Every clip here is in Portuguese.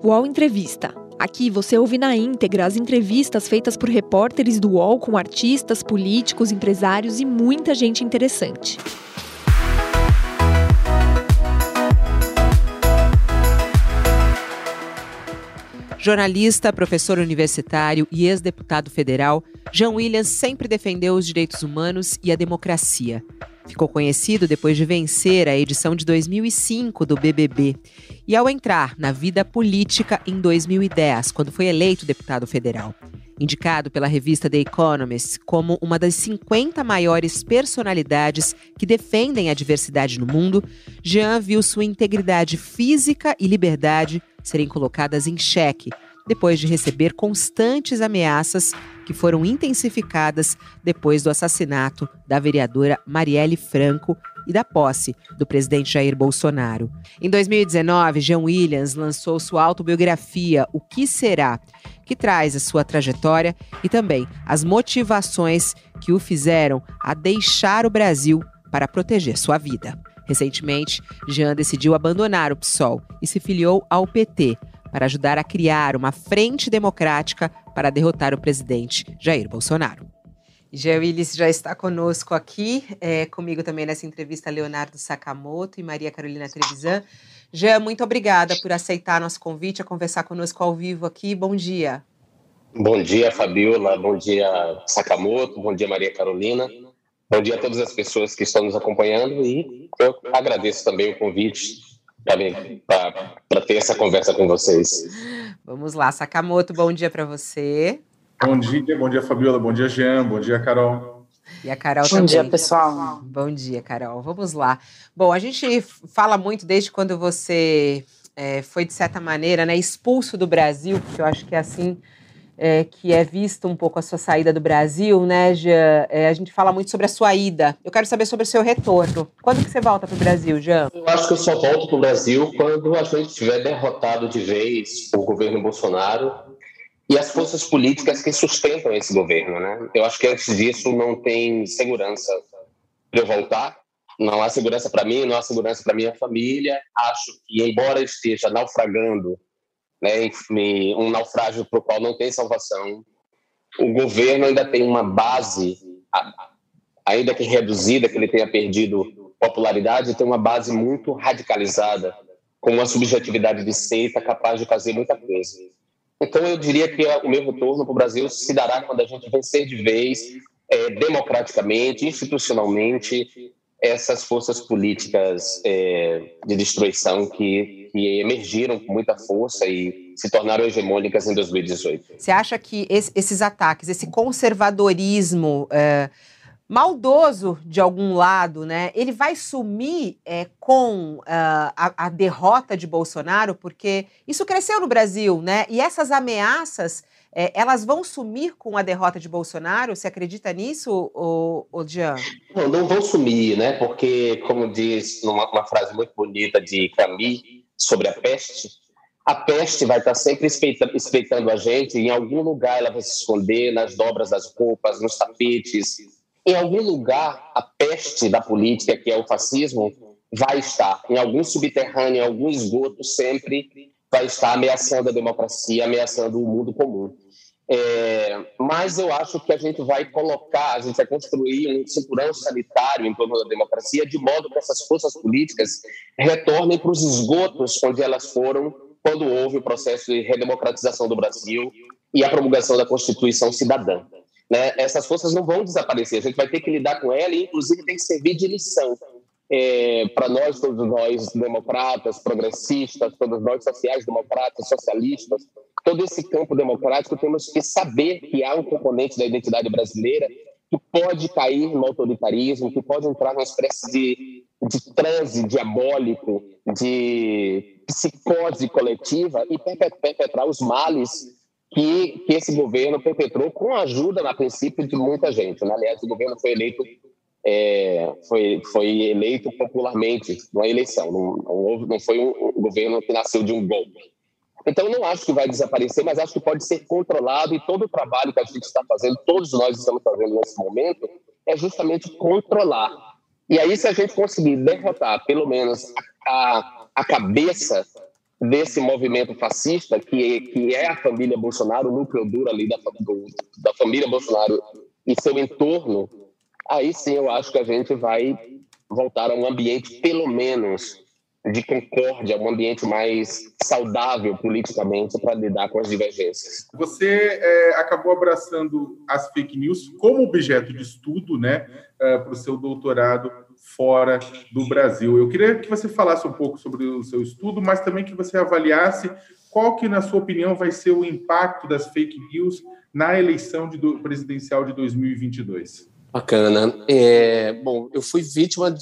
UOL Entrevista. Aqui você ouve na íntegra as entrevistas feitas por repórteres do UOL com artistas, políticos, empresários e muita gente interessante. Jornalista, professor universitário e ex-deputado federal, Jean Williams sempre defendeu os direitos humanos e a democracia. Ficou conhecido depois de vencer a edição de 2005 do BBB e ao entrar na vida política em 2010, quando foi eleito deputado federal. Indicado pela revista The Economist como uma das 50 maiores personalidades que defendem a diversidade no mundo, Jean viu sua integridade física e liberdade serem colocadas em xeque depois de receber constantes ameaças que foram intensificadas depois do assassinato da vereadora Marielle Franco e da posse do presidente Jair Bolsonaro. Em 2019, Jean Williams lançou sua autobiografia O que será, que traz a sua trajetória e também as motivações que o fizeram a deixar o Brasil para proteger sua vida. Recentemente, Jean decidiu abandonar o PSOL e se filiou ao PT, para ajudar a criar uma frente democrática para derrotar o presidente Jair Bolsonaro. Jean Willis já está conosco aqui, é, comigo também nessa entrevista Leonardo Sakamoto e Maria Carolina Trevisan. Jean, muito obrigada por aceitar nosso convite a conversar conosco ao vivo aqui. Bom dia. Bom dia, Fabiola. Bom dia, Sakamoto. Bom dia, Maria Carolina. Bom dia a todas as pessoas que estão nos acompanhando e eu agradeço também o convite para ter essa conversa com vocês. Vamos lá, Sakamoto, bom dia para você. Bom dia, bom dia, Fabiola, bom dia, Jean, bom dia, Carol. E a Carol bom também. Bom dia, pessoal. Bom dia, Carol. Vamos lá. Bom, a gente fala muito desde quando você é, foi, de certa maneira, né, expulso do Brasil, porque eu acho que é assim é, que é visto um pouco a sua saída do Brasil, né, Jean? É, a gente fala muito sobre a sua ida. Eu quero saber sobre o seu retorno. Quando que você volta para o Brasil, Jean? Eu acho que eu só volto para o Brasil quando a gente tiver derrotado de vez o governo Bolsonaro e as forças políticas que sustentam esse governo, né? Eu acho que antes disso não tem segurança para eu voltar. Não há segurança para mim, não há segurança para minha família. Acho que, embora esteja naufragando né, um naufrágio para o qual não tem salvação. O governo ainda tem uma base, ainda que reduzida, que ele tenha perdido popularidade, tem uma base muito radicalizada, com uma subjetividade de seita capaz de fazer muita coisa. Então, eu diria que o meu retorno para o Brasil se dará quando a gente vencer de vez, é, democraticamente, institucionalmente, essas forças políticas é, de destruição que, que, emergiram com muita força e se tornaram hegemônicas em 2018. Você acha que esse, esses ataques, esse conservadorismo é, maldoso de algum lado, né, ele vai sumir é, com uh, a, a derrota de Bolsonaro? Porque isso cresceu no Brasil, né? E essas ameaças é, elas vão sumir com a derrota de Bolsonaro? Você acredita nisso, o, Jean? Não, não vão sumir, né? Porque, como diz uma, uma frase muito bonita de Camus sobre a peste, a peste vai estar sempre espreitando a gente. Em algum lugar ela vai se esconder nas dobras das roupas, nos tapetes. Em algum lugar, a peste da política, que é o fascismo, vai estar. Em algum subterrâneo, em algum esgoto, sempre vai estar ameaçando a democracia, ameaçando o mundo comum. É, mas eu acho que a gente vai colocar, a gente vai construir um cinturão sanitário em torno da democracia, de modo que essas forças políticas retornem para os esgotos onde elas foram quando houve o processo de redemocratização do Brasil e a promulgação da Constituição Cidadã. Né? Essas forças não vão desaparecer, a gente vai ter que lidar com elas e, inclusive, tem que servir de lição é, para nós, todos nós democratas, progressistas, todos nós sociais-democratas, socialistas, todo esse campo democrático, temos que saber que há um componente da identidade brasileira que pode cair no autoritarismo, que pode entrar numa espécie de, de transe diabólico, de psicose coletiva e perpetrar os males que, que esse governo perpetrou com a ajuda, na princípio, de muita gente. Né? Aliás, o governo foi eleito é, foi, foi eleito popularmente numa eleição, não, não, não foi um, um governo que nasceu de um golpe. Então, não acho que vai desaparecer, mas acho que pode ser controlado e todo o trabalho que a gente está fazendo, todos nós estamos fazendo nesse momento, é justamente controlar. E aí, se a gente conseguir derrotar, pelo menos, a, a cabeça desse movimento fascista, que, que é a família Bolsonaro, o núcleo duro ali da, do, da família Bolsonaro e seu entorno, aí sim eu acho que a gente vai voltar a um ambiente, pelo menos, de concórdia, um ambiente mais saudável politicamente para lidar com as divergências. Você é, acabou abraçando as fake news como objeto de estudo, né, é, para o seu doutorado fora do Brasil. Eu queria que você falasse um pouco sobre o seu estudo, mas também que você avaliasse qual que, na sua opinião, vai ser o impacto das fake news na eleição de do, presidencial de 2022. Bacana. É, bom, eu fui vítima de,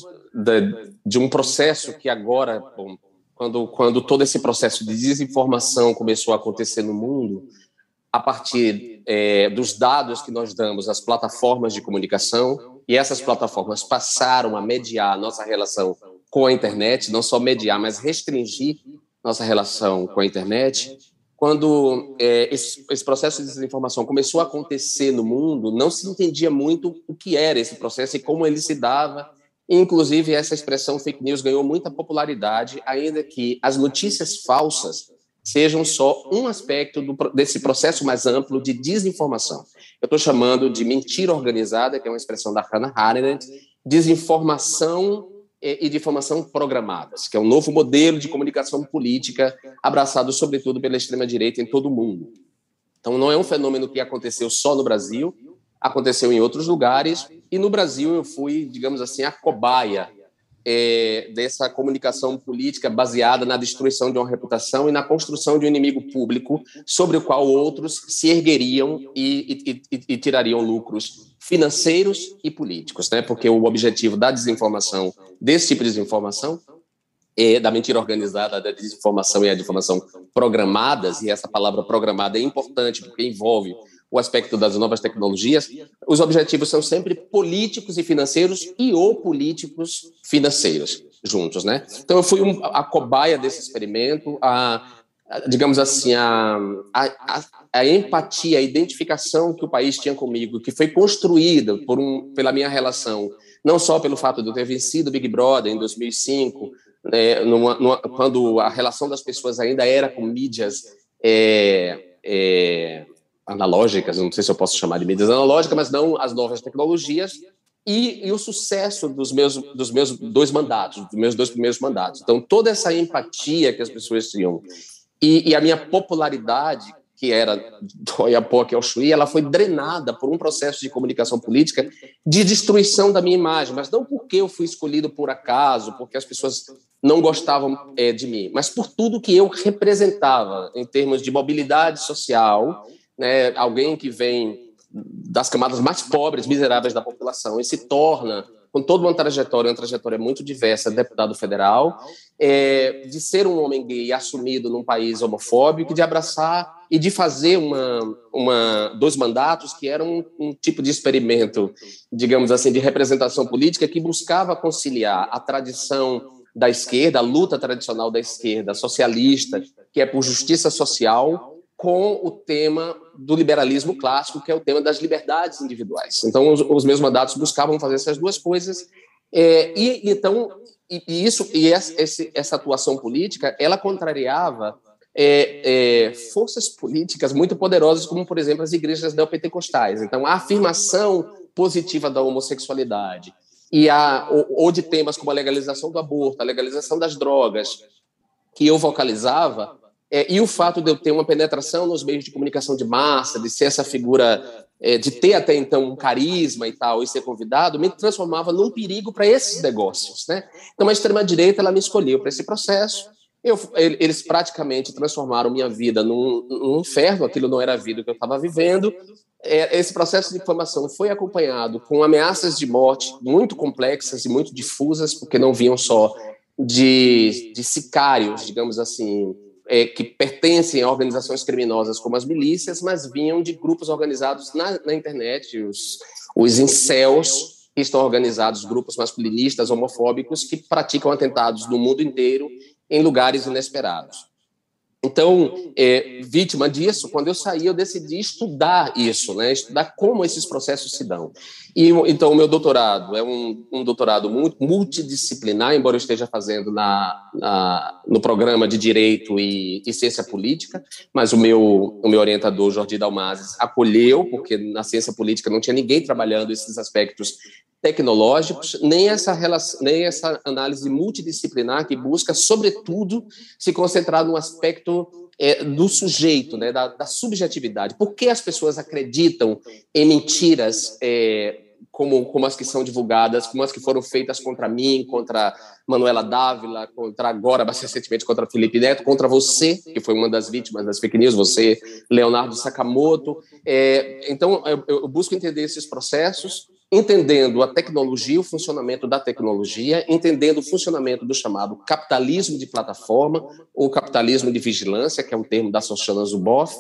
de um processo que agora, bom, quando, quando todo esse processo de desinformação começou a acontecer no mundo, a partir é, dos dados que nós damos às plataformas de comunicação, e essas plataformas passaram a mediar a nossa relação com a internet, não só mediar, mas restringir nossa relação com a internet. Quando é, esse, esse processo de desinformação começou a acontecer no mundo, não se entendia muito o que era esse processo e como ele se dava Inclusive, essa expressão fake news ganhou muita popularidade, ainda que as notícias falsas sejam só um aspecto do, desse processo mais amplo de desinformação. Eu estou chamando de mentira organizada, que é uma expressão da Hannah Arendt, desinformação e, de informação programadas, que é um novo modelo de comunicação política abraçado, sobretudo, pela extrema-direita em todo o mundo. Então, não é um fenômeno que aconteceu só no Brasil, aconteceu em outros lugares, e no Brasil eu fui, digamos assim, a cobaia é, dessa comunicação política baseada na destruição de uma reputação e na construção de um inimigo público sobre o qual outros se ergueriam e, e, e tirariam lucros financeiros e políticos, né? Porque o objetivo da desinformação, desse tipo de desinformação, é da mentira organizada, da desinformação e a desinformação programadas, e essa palavra programada é importante porque envolve o aspecto das novas tecnologias, os objetivos são sempre políticos e financeiros e ou políticos financeiros juntos, né? Então eu fui um, a cobaia desse experimento, a, a digamos assim, a, a, a, empatia, a identificação que o país tinha comigo, que foi construída por um, pela minha relação, não só pelo fato de eu ter vencido o Big Brother em 2005, né, numa, numa, quando a relação das pessoas ainda era com mídias é, é, analógicas, não sei se eu posso chamar de mídias analógicas, mas não as novas tecnologias, e, e, o sucesso dos meus, dos meus dois mandatos, dos meus dois primeiros mandatos. Então, toda essa empatia que as pessoas tinham e, e a minha popularidade, que era do Oiapoque ao Chuí, ela foi drenada por um processo de comunicação política de destruição da minha imagem, mas não porque eu fui escolhido por acaso, porque as pessoas não gostavam é, de mim, mas por tudo que eu representava em termos de mobilidade social, né, alguém que vem das camadas mais pobres, miseráveis da população e se torna, com toda uma trajetória, uma trajetória muito diversa, deputado federal, é, de ser um homem gay assumido num país homofóbico, de abraçar e de fazer uma, uma, dois mandatos que eram um, um tipo de experimento, digamos assim, de representação política que buscava conciliar a tradição da esquerda, a luta tradicional da esquerda socialista, que é por justiça social, com o tema do liberalismo clássico, que é o tema das liberdades individuais. Então, os, os meus mandatos buscavam fazer essas duas coisas. É, e então, e, e isso e essa, essa, atuação política, ela contrariava é, é, forças políticas muito poderosas, como por exemplo as igrejas neopentecostais. Então, a afirmação positiva da homossexualidade e a ou, ou de temas como a legalização do aborto, a legalização das drogas, que eu vocalizava, é, e o fato de eu ter uma penetração nos meios de comunicação de massa, de ser essa figura, é, de ter até então um carisma e tal, e ser convidado, me transformava num perigo para esses negócios. Né? Então, a extrema-direita ela me escolheu para esse processo. Eu, eles praticamente transformaram minha vida num, num inferno, aquilo não era a vida que eu estava vivendo. É, esse processo de informação foi acompanhado com ameaças de morte muito complexas e muito difusas, porque não vinham só de, de sicários, digamos assim, é, que pertencem a organizações criminosas como as milícias, mas vinham de grupos organizados na, na internet, os, os incels, que estão organizados, grupos masculinistas, homofóbicos, que praticam atentados no mundo inteiro em lugares inesperados. Então, é, vítima disso, quando eu saí, eu decidi estudar isso, né? estudar como esses processos se dão. E então o meu doutorado é um, um doutorado muito multidisciplinar, embora eu esteja fazendo na, na no programa de Direito e, e, Ciência Política, mas o meu, o meu orientador, Jordi Dalmazes, acolheu, porque na ciência política não tinha ninguém trabalhando esses aspectos tecnológicos, nem essa, relação, nem essa análise multidisciplinar que busca, sobretudo, se concentrar no aspecto é, do sujeito, né, da, da, subjetividade. Por que as pessoas acreditam em mentiras é, como, como as que são divulgadas, como as que foram feitas contra mim, contra Manuela Dávila, contra agora, mais recentemente, contra Felipe Neto, contra você, que foi uma das vítimas das fake news, você, Leonardo Sakamoto. É, então, eu, eu busco entender esses processos, entendendo a tecnologia, o funcionamento da tecnologia, entendendo o funcionamento do chamado capitalismo de plataforma, ou capitalismo de vigilância, que é um termo da Shoshana Zuboff,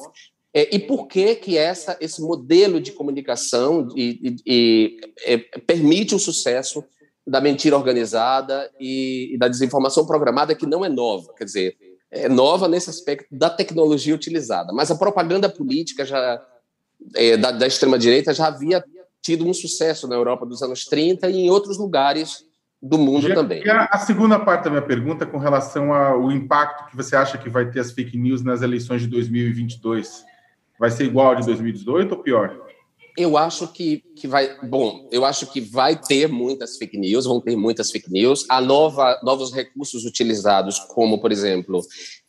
é, e por que que essa, esse modelo de comunicação e, e, e é, permite o sucesso da mentira organizada e, e, da desinformação programada, que não é nova, quer dizer, é nova nesse aspecto da tecnologia utilizada, mas a propaganda política já é, da, da extrema-direita já havia tido um sucesso na Europa dos anos 30 e em outros lugares do mundo Já, também. A, a, segunda parte da minha pergunta com relação ao impacto que você acha que vai ter as fake news nas eleições de 2022 Vai ser igual ao de 2018 ou pior? Eu acho que, que vai. Bom, eu acho que vai ter muitas fake news, vão ter muitas fake news. Há nova, novos recursos utilizados, como, por exemplo,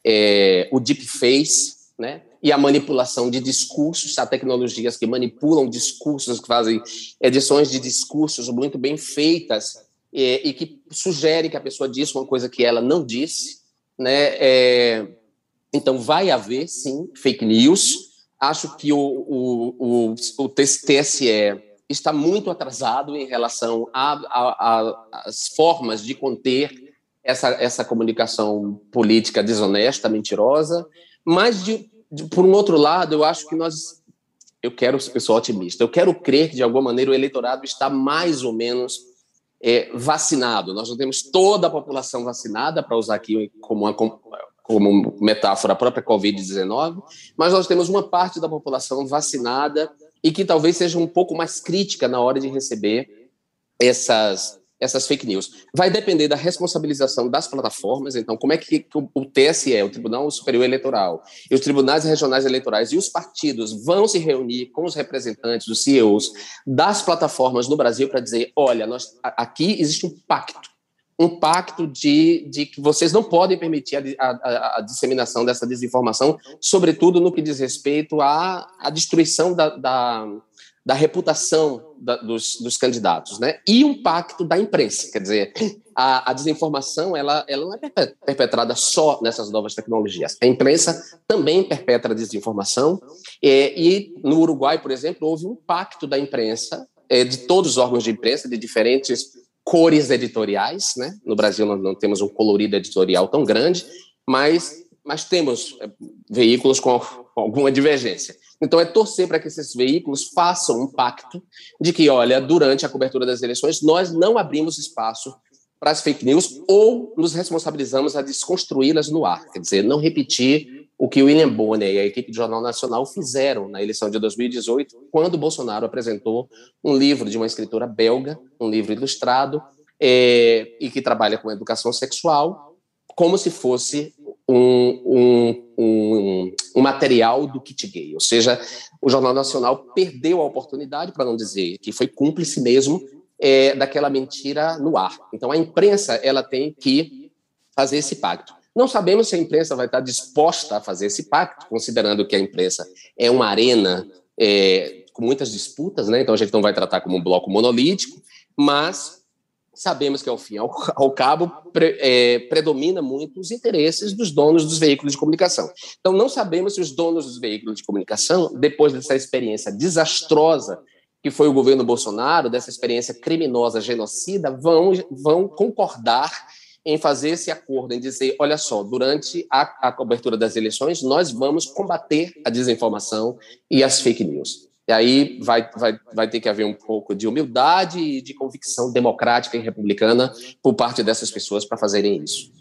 é, o deepface, né? E a manipulação de discursos, há tecnologias que manipulam discursos, que fazem edições de discursos muito bem feitas é, e que sugerem que a pessoa disse uma coisa que ela não disse, né? É, então, vai haver, sim, fake news acho que o, o, o, o TSE está muito atrasado em relação às formas de conter essa, essa comunicação política desonesta, mentirosa, mas, de, por um outro lado, eu acho que nós. Eu quero, eu sou otimista, eu quero crer que, de alguma maneira, o eleitorado está mais ou menos é, vacinado. Nós não temos toda a população vacinada, para usar aqui como uma, como metáfora a própria Covid-19, mas nós temos uma parte da população vacinada e que talvez seja um pouco mais crítica na hora de receber essas, essas fake news. Vai depender da responsabilização das plataformas, então, como é que o TSE, o Tribunal Superior Eleitoral, e os tribunais regionais eleitorais e os partidos vão se reunir com os representantes, os CEOs das plataformas no Brasil para dizer: olha, nós, aqui existe um pacto um pacto de, de que vocês não podem permitir a, a, a, disseminação dessa desinformação, sobretudo no que diz respeito à, à destruição da, da, da reputação da, dos, dos, candidatos, né? E um pacto da imprensa, quer dizer, a, a, desinformação ela, ela não é perpetrada só nessas novas tecnologias. A imprensa também perpetra desinformação é, e no Uruguai, por exemplo, houve um pacto da imprensa é, de todos os órgãos de imprensa de diferentes cores editoriais, né? No Brasil nós não temos um colorido editorial tão grande, mas, mas temos é, veículos com alguma divergência. Então é torcer para que esses veículos façam um pacto de que, olha, durante a cobertura das eleições nós não abrimos espaço para as fake news ou nos responsabilizamos a desconstruí-las no ar, quer dizer, não repetir o que William Bonner e a equipe do Jornal Nacional fizeram na eleição de 2018, quando Bolsonaro apresentou um livro de uma escritora belga, um livro ilustrado, é, e que trabalha com educação sexual, como se fosse um, um, um, um, material do kit gay. Ou seja, o Jornal Nacional perdeu a oportunidade, para não dizer que foi cúmplice mesmo, é, daquela mentira no ar. Então, a imprensa ela tem que fazer esse pacto. Não sabemos se a imprensa vai estar disposta a fazer esse pacto, considerando que a imprensa é uma arena é, com muitas disputas, né? então a gente não vai tratar como um bloco monolítico, mas sabemos que, ao fim ao, ao cabo, pre, é, predomina muito os interesses dos donos dos veículos de comunicação. Então, não sabemos se os donos dos veículos de comunicação, depois dessa experiência desastrosa que foi o governo Bolsonaro, dessa experiência criminosa, genocida, vão, vão concordar em fazer esse acordo, em dizer, olha só, durante a, a cobertura das eleições, nós vamos combater a desinformação e as fake news. E aí vai, vai, vai ter que haver um pouco de humildade e de convicção democrática e republicana por parte dessas pessoas para fazerem isso.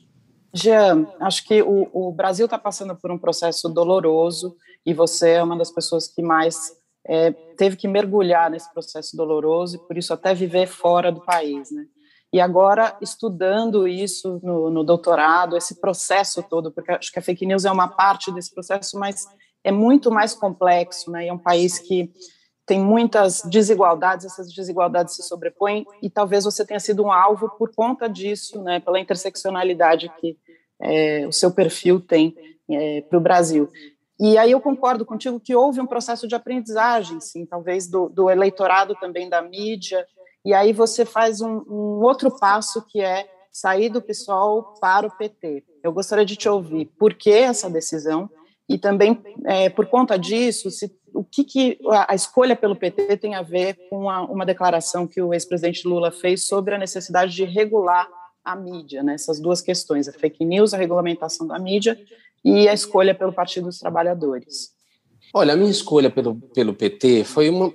Jean, acho que o, o Brasil está passando por um processo doloroso e você é uma das pessoas que mais é, teve que mergulhar nesse processo doloroso e por isso até viver fora do país, né? E agora estudando isso no, no doutorado, esse processo todo, porque acho que a fake news é uma parte desse processo, mas é muito mais complexo, né? É um país que tem muitas desigualdades, essas desigualdades se sobrepõem e talvez você tenha sido um alvo por conta disso, né? Pela interseccionalidade que é, o seu perfil tem é, para o Brasil. E aí eu concordo contigo que houve um processo de aprendizagem, sim, talvez do, do eleitorado também da mídia, e aí você faz um, um, outro passo que é sair do PSOL para o PT. Eu gostaria de te ouvir por que essa decisão e também é, por conta disso, se, o que, que a, a, escolha pelo PT tem a ver com a, uma declaração que o ex-presidente Lula fez sobre a necessidade de regular a mídia, né? essas duas questões, a fake news, a regulamentação da mídia e a escolha pelo Partido dos Trabalhadores? Olha, a minha escolha pelo, pelo PT foi uma.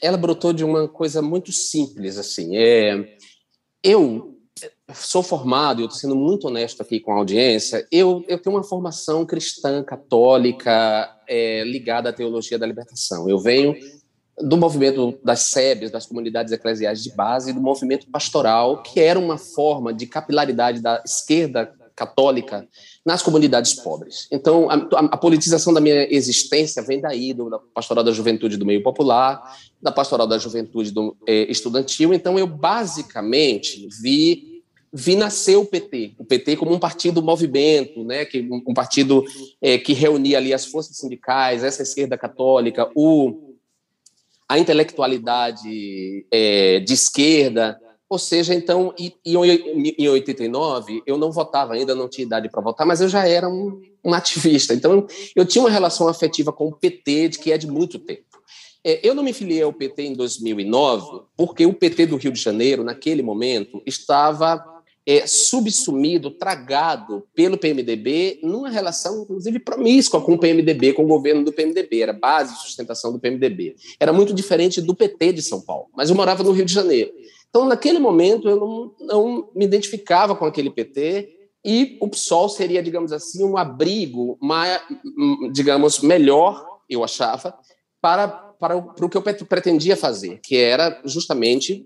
Ela brotou de uma coisa muito simples, assim. É, eu sou formado, eu estou sendo muito honesto aqui com a audiência, eu, eu tenho uma formação cristã, católica, é, ligada à teologia da libertação. Eu venho do movimento das SEBs, das comunidades eclesiais de base, do movimento pastoral, que era uma forma de capilaridade da esquerda católica nas comunidades pobres. Então, a, a, politização da minha existência vem daí, do, da pastoral da juventude do meio popular, da pastoral da juventude do, é, estudantil. Então, eu basicamente vi vi nascer o PT, o PT como um partido movimento, né, que um, partido é, que reunia ali as forças sindicais, essa esquerda católica, o a intelectualidade é, de esquerda, ou seja, então, em 89, eu não votava ainda, não tinha idade para votar, mas eu já era um, um, ativista. Então, eu tinha uma relação afetiva com o PT, de que é de muito tempo. É, eu não me filiei ao PT em 2009, porque o PT do Rio de Janeiro, naquele momento, estava é, subsumido, tragado pelo PMDB, numa relação, inclusive, promíscua com o PMDB, com o governo do PMDB, era base de sustentação do PMDB. Era muito diferente do PT de São Paulo, mas eu morava no Rio de Janeiro. Então, naquele momento, eu não, não me identificava com aquele PT e o PSOL seria, digamos assim, um abrigo, mais, digamos, melhor, eu achava, para, para, para o que eu pretendia fazer, que era justamente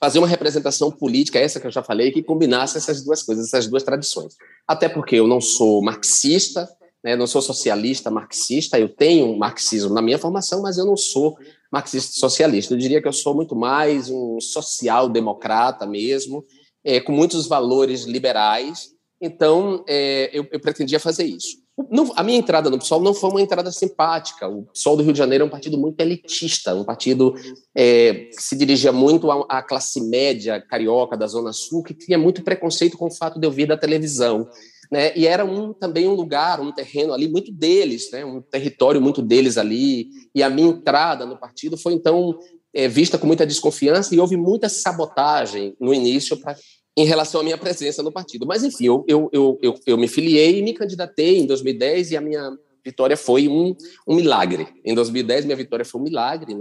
fazer uma representação política, essa que eu já falei, que combinasse essas duas coisas, essas duas tradições. Até porque eu não sou marxista, né, não sou socialista marxista, eu tenho marxismo na minha formação, mas eu não sou marxista socialista. Eu diria que eu sou muito mais um social-democrata mesmo, é, com muitos valores liberais. Então, é, eu, eu pretendia fazer isso. Não, a minha entrada no PSOL não foi uma entrada simpática. O PSOL do Rio de Janeiro é um partido muito elitista, um partido é, que se dirigia muito à, à, classe média carioca da Zona Sul, que tinha muito preconceito com o fato de eu vir da televisão. Né? E era um, também um lugar, um terreno ali muito deles, né? um território muito deles ali. E a minha entrada no partido foi, então, é, vista com muita desconfiança e houve muita sabotagem no início para em relação à minha presença no partido. Mas, enfim, eu, eu, eu, eu, me filiei e me candidatei em 2010 e a minha vitória foi um, um milagre. Em 2010, minha vitória foi um milagre.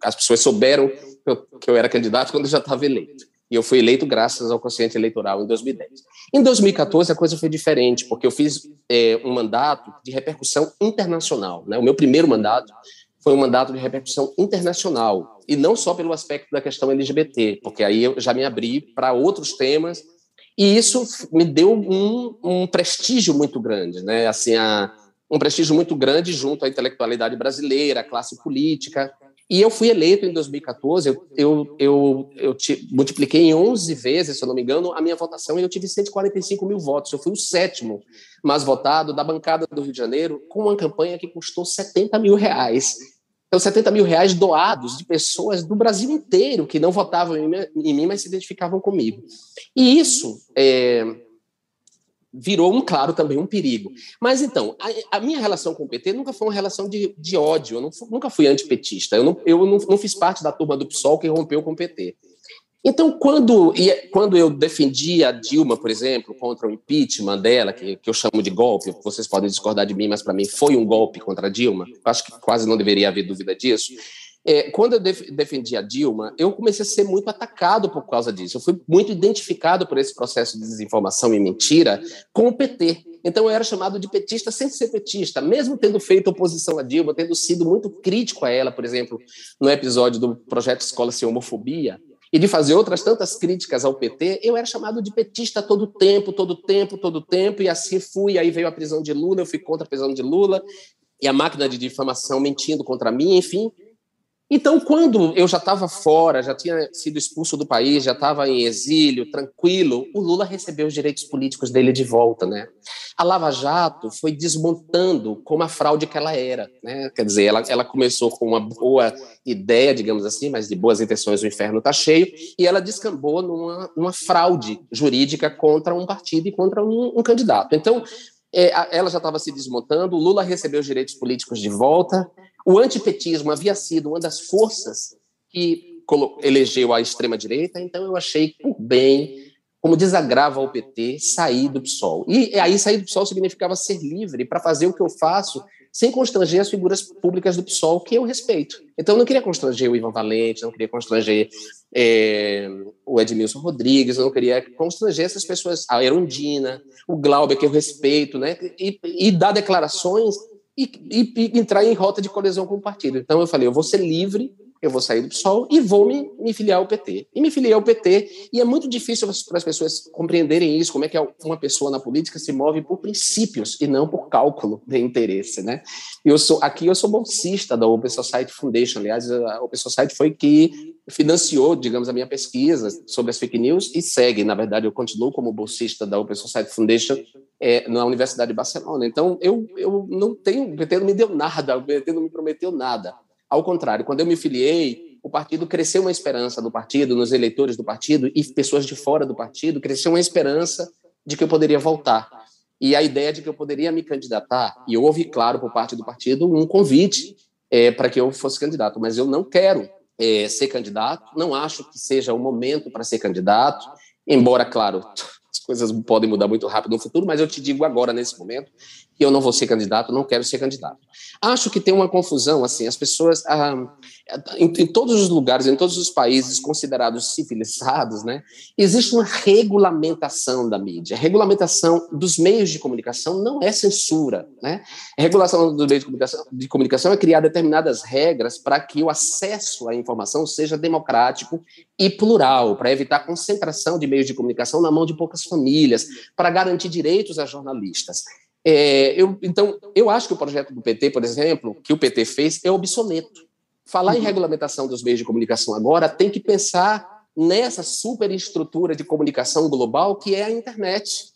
As pessoas souberam que eu, que eu era candidato quando eu já estava eleito. E eu fui eleito graças ao consciente eleitoral em 2010. Em 2014, a coisa foi diferente, porque eu fiz é, um mandato de repercussão internacional. Né? O meu primeiro mandato foi um mandato de repercussão internacional, e não só pelo aspecto da questão LGBT, porque aí eu já me abri para outros temas, e isso me deu um, um prestígio muito grande, né? assim, a, um prestígio muito grande junto à intelectualidade brasileira, à classe política, e eu fui eleito em 2014, eu, eu, eu, eu te, multipliquei em 11 vezes, se eu não me engano, a minha votação e eu tive 145 mil votos. Eu fui o sétimo mais votado da bancada do Rio de Janeiro, com uma campanha que custou 70 mil reais. Então, 70 mil reais doados de pessoas do Brasil inteiro que não votavam em mim, mas se identificavam comigo. E isso é, virou, um claro, também um perigo. Mas, então, a, a, minha relação com o PT nunca foi uma relação de, de ódio, eu não, nunca fui antipetista, eu, não, eu não, não, fiz parte da turma do PSOL que rompeu com o PT. Então, quando, quando eu defendia a Dilma, por exemplo, contra o impeachment dela, que, que eu chamo de golpe, vocês podem discordar de mim, mas para mim foi um golpe contra a Dilma, acho que quase não deveria haver dúvida disso, É, quando eu def defendi a Dilma, eu comecei a ser muito atacado por causa disso. Eu fui muito identificado por esse processo de desinformação e mentira com o PT. Então eu era chamado de petista sem ser petista, mesmo tendo feito oposição a Dilma, tendo sido muito crítico a ela, por exemplo, no episódio do projeto Escola Sem Homofobia, e de fazer outras tantas críticas ao PT, eu era chamado de petista todo tempo, todo tempo, todo tempo, e assim fui. Aí veio a prisão de Lula, eu fui contra a prisão de Lula, e a máquina de difamação mentindo contra mim, enfim. Então, quando eu já estava fora, já tinha sido expulso do país, já estava em exílio, tranquilo, o Lula recebeu os direitos políticos dele de volta, né? A Lava Jato foi desmontando como a fraude que ela era, né? Quer dizer, ela, ela começou com uma boa ideia, digamos assim, mas de boas intenções o inferno está cheio, e ela descambou numa, fraude jurídica contra um partido e contra um, um candidato. Então, é, ela já estava se desmontando, o Lula recebeu os direitos políticos de volta, o antipetismo havia sido uma das forças que elegeu a extrema-direita, então eu achei por bem, como desagrava ao PT, sair do PSOL. E aí sair do PSOL significava ser livre para fazer o que eu faço sem constranger as figuras públicas do PSOL, que eu respeito. Então eu não queria constranger o Ivan Valente, não queria constranger é, o Edmilson Rodrigues, não queria constranger essas pessoas, a Erundina, o Glauber, que eu respeito, né? e, e dar declarações e, e, e, entrar em rota de colisão com o partido. Então eu falei, eu vou ser livre, eu vou sair do PSOL e vou me, me filiar ao PT. E me filiei ao PT, e é muito difícil para as pessoas compreenderem isso, como é que uma pessoa na política se move por princípios e não por cálculo de interesse, né? Eu sou, aqui eu sou bolsista da Open Society Foundation, aliás, a Open Society foi que financiou, digamos, a minha pesquisa sobre as fake news e segue, na verdade, eu continuo como bolsista da Open Society Foundation é, na Universidade de Barcelona. Então, eu, eu não tenho, o PT não me deu nada, o PT não me prometeu nada. Ao contrário, quando eu me filiei, o partido cresceu uma esperança no partido, nos eleitores do partido e pessoas de fora do partido, cresceu uma esperança de que eu poderia voltar. E a ideia de que eu poderia me candidatar, e houve, claro, por parte do partido, um convite é, para que eu fosse candidato, mas eu não quero é, ser candidato, não acho que seja o momento para ser candidato, embora, claro, as coisas podem mudar muito rápido no futuro, mas eu te digo agora, nesse momento, eu não vou ser candidato, não quero ser candidato. Acho que tem uma confusão, assim, as pessoas, ah, em, em, todos os lugares, em todos os países considerados civilizados, né, existe uma regulamentação da mídia. Regulamentação dos meios de comunicação não é censura, né? A regulação dos meios de comunicação, de comunicação é criar determinadas regras para que o acesso à informação seja democrático e plural, para evitar concentração de meios de comunicação na mão de poucas famílias, para garantir direitos a jornalistas. É, eu, então, eu acho que o projeto do PT, por exemplo, que o PT fez, é obsoleto. Falar uhum. em regulamentação dos meios de comunicação agora tem que pensar nessa superestrutura de comunicação global que é a internet.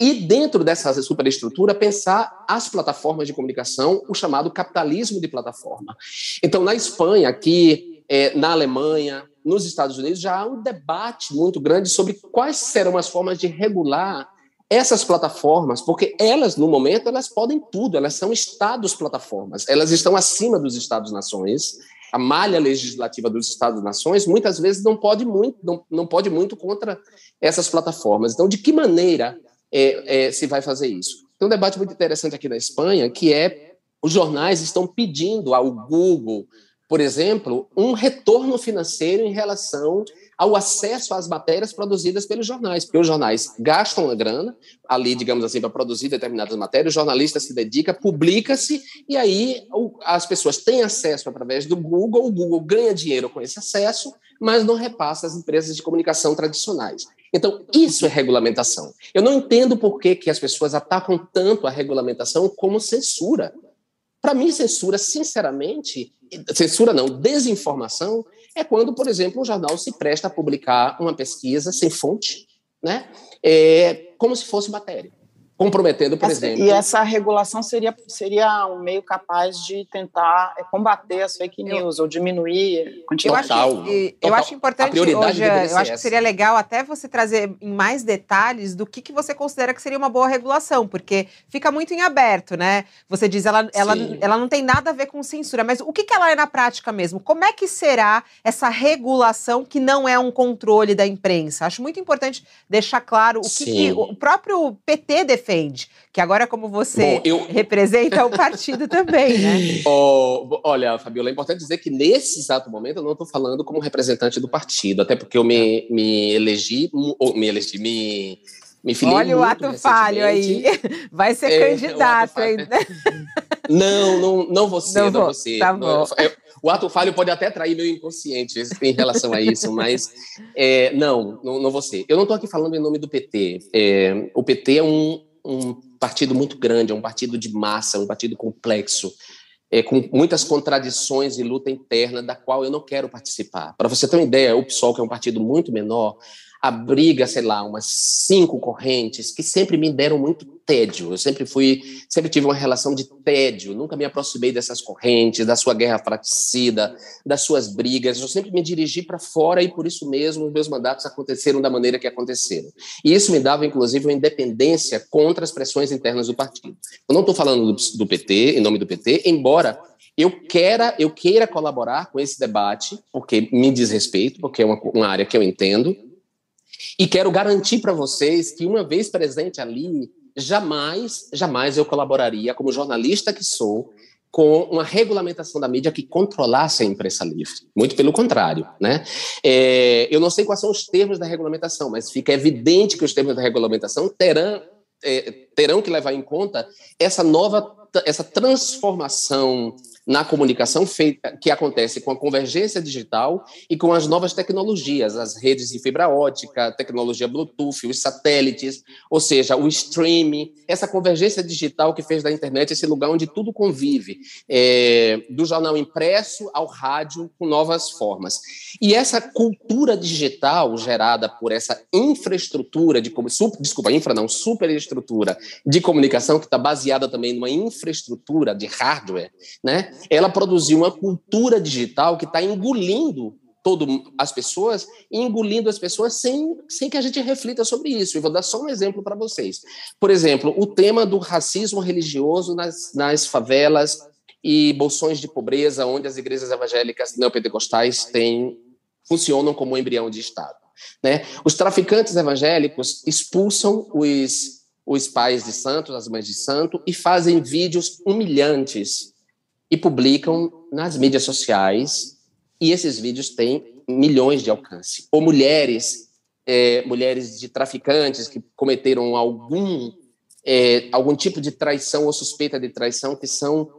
E dentro dessa superestrutura, pensar as plataformas de comunicação, o chamado capitalismo de plataforma. Então, na Espanha, aqui, é, na Alemanha, nos Estados Unidos, já há um debate muito grande sobre quais serão as formas de regular essas plataformas, porque elas, no momento, elas podem tudo, elas são estados-plataformas, elas estão acima dos estados-nações. A malha legislativa dos estados-nações muitas vezes não pode muito, não, não pode muito contra essas plataformas. Então, de que maneira é, é, se vai fazer isso? Tem um debate muito interessante aqui na Espanha, que é os jornais estão pedindo ao Google, por exemplo, um retorno financeiro em relação ao acesso às matérias produzidas pelos jornais, porque os jornais gastam a grana ali, digamos assim, para produzir determinadas matérias, o jornalista se dedica, publica-se, e aí as pessoas têm acesso através do Google, o Google ganha dinheiro com esse acesso, mas não repassa às empresas de comunicação tradicionais. Então, isso é regulamentação. Eu não entendo por que, que as pessoas atacam tanto a regulamentação como censura. Para mim, censura, sinceramente, censura não, desinformação é quando, por exemplo, um jornal se presta a publicar uma pesquisa sem fonte, né? É, como se fosse matéria comprometendo, por essa, exemplo. E essa regulação seria, seria um meio capaz de tentar é, combater as fake news eu, ou diminuir. Eu acho, que, eu acho importante hoje, eu acho que seria legal até você trazer em mais detalhes do que, que você considera que seria uma boa regulação, porque fica muito em aberto, né? Você diz ela, ela, ela não tem nada a ver com censura, mas o que, que ela é na prática mesmo? Como é que será essa regulação que não é um controle da imprensa? Acho muito importante deixar claro o que, que o próprio PT defende defende? Que agora, como você Bom, eu... representa o partido também, né? Oh, olha, Fabiola, é importante dizer que nesse exato momento eu não estou falando como representante do partido, até porque eu me, me elegi, ou me elegi, me Olha o ato falho aí. Vai ser é, candidato ainda. Não, não, não você, não, não você. Tá bom. É, o ato falho pode até atrair meu inconsciente em relação a isso, mas é, não, não, não você. Eu não estou aqui falando em nome do PT. É, o PT é um, um partido muito grande, é um partido de massa, um partido complexo. É, com muitas contradições e luta interna da qual eu não quero participar. Para você ter uma ideia, o PSOL, que é um partido muito menor, abriga, sei lá, umas cinco correntes que sempre me deram muito tédio. Eu sempre fui, sempre tive uma relação de tédio, nunca me aproximei dessas correntes, da sua guerra fratricida, das suas brigas. Eu sempre me dirigi para fora e por isso mesmo os meus mandatos aconteceram da maneira que aconteceram. E isso me dava, inclusive, uma independência contra as pressões internas do partido. Eu não estou falando do, do PT, em nome do PT, embora eu queira, eu queira colaborar com esse debate, porque me diz respeito, porque é uma, uma área que eu entendo, e quero garantir para vocês que, uma vez presente ali, jamais, jamais eu colaboraria, como jornalista que sou, com uma regulamentação da mídia que controlasse a imprensa livre. Muito pelo contrário. Né? É, eu não sei quais são os termos da regulamentação, mas fica evidente que os termos da regulamentação terão, é, terão que levar em conta essa nova, essa transformação na comunicação feita, que acontece com a convergência digital e com as novas tecnologias, as redes de fibra ótica, tecnologia Bluetooth, os satélites, ou seja, o streaming, essa convergência digital que fez da internet esse lugar onde tudo convive, é, do jornal impresso ao rádio com novas formas. E essa cultura digital gerada por essa infraestrutura de super, desculpa, infra não, superestrutura de comunicação que está baseada também numa infraestrutura de hardware, né? Ela produziu uma cultura digital que está engolindo todo as pessoas engolindo as pessoas sem, sem que a gente reflita sobre isso. E vou dar só um exemplo para vocês. Por exemplo, o tema do racismo religioso nas, nas favelas e bolsões de pobreza, onde as igrejas evangélicas neopentecostais têm, funcionam como um embrião de Estado. Né? Os traficantes evangélicos expulsam os, os pais de santos, as mães de santo, e fazem vídeos humilhantes e publicam nas mídias sociais, e esses vídeos têm milhões de alcance. Ou mulheres, é, mulheres de traficantes que cometeram algum, é, algum tipo de traição ou suspeita de traição, que são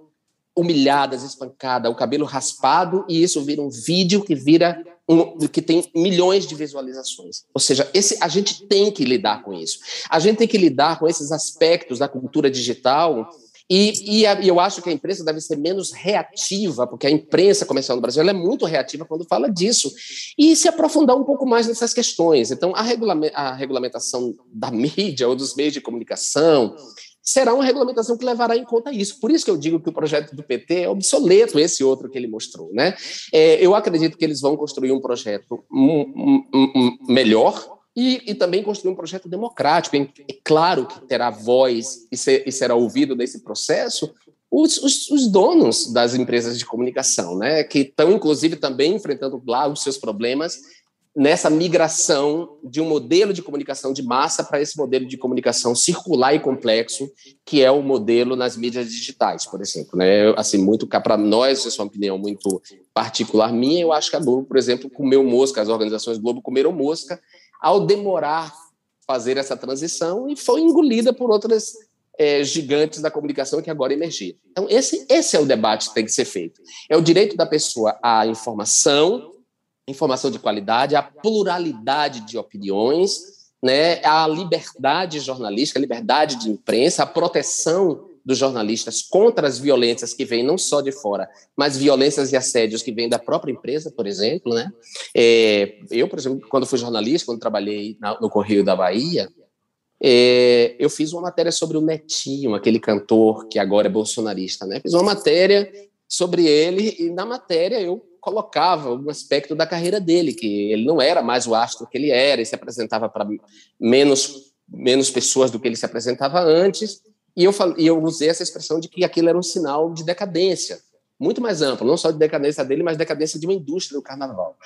humilhadas, espancadas, o cabelo raspado, e isso vira um vídeo que vira um, que tem milhões de visualizações. Ou seja, esse, a gente tem que lidar com isso. A gente tem que lidar com esses aspectos da cultura digital e, e, a, e, eu acho que a imprensa deve ser menos reativa, porque a imprensa comercial no Brasil é muito reativa quando fala disso, e se aprofundar um pouco mais nessas questões. Então, a, a regulamentação da mídia ou dos meios de comunicação será uma regulamentação que levará em conta isso. Por isso que eu digo que o projeto do PT é obsoleto, esse outro que ele mostrou. Né? É, eu acredito que eles vão construir um projeto melhor, e, e, também construir um projeto democrático. É claro que terá voz e, ser, e será ouvido nesse processo os, os, os, donos das empresas de comunicação, né, que estão, inclusive, também enfrentando lá os seus problemas nessa migração de um modelo de comunicação de massa para esse modelo de comunicação circular e complexo, que é o modelo nas mídias digitais, por exemplo. Né? Assim, muito para nós, essa é uma opinião muito particular minha, eu acho que a Globo, por exemplo, comeu mosca, as organizações Globo comeram mosca ao demorar fazer essa transição e foi engolida por outras é, gigantes da comunicação que agora emergiram. Então, esse, esse é o debate que tem que ser feito. É o direito da pessoa à informação, informação de qualidade, à pluralidade de opiniões, né, à liberdade jornalística, à liberdade de imprensa, à proteção dos jornalistas contra as violências que vêm não só de fora, mas violências e assédios que vêm da própria empresa, por exemplo, né? É, eu, por exemplo, quando fui jornalista, quando trabalhei na, no Correio da Bahia, é, eu fiz uma matéria sobre o Netinho, aquele cantor que agora é bolsonarista, né? Fiz uma matéria sobre ele e na matéria eu colocava um aspecto da carreira dele, que ele não era mais o astro que ele era, ele se apresentava para menos menos pessoas do que ele se apresentava antes, e eu, e eu usei essa expressão de que aquilo era um sinal de decadência, muito mais amplo, não só de decadência dele, mas decadência de uma indústria do carnaval.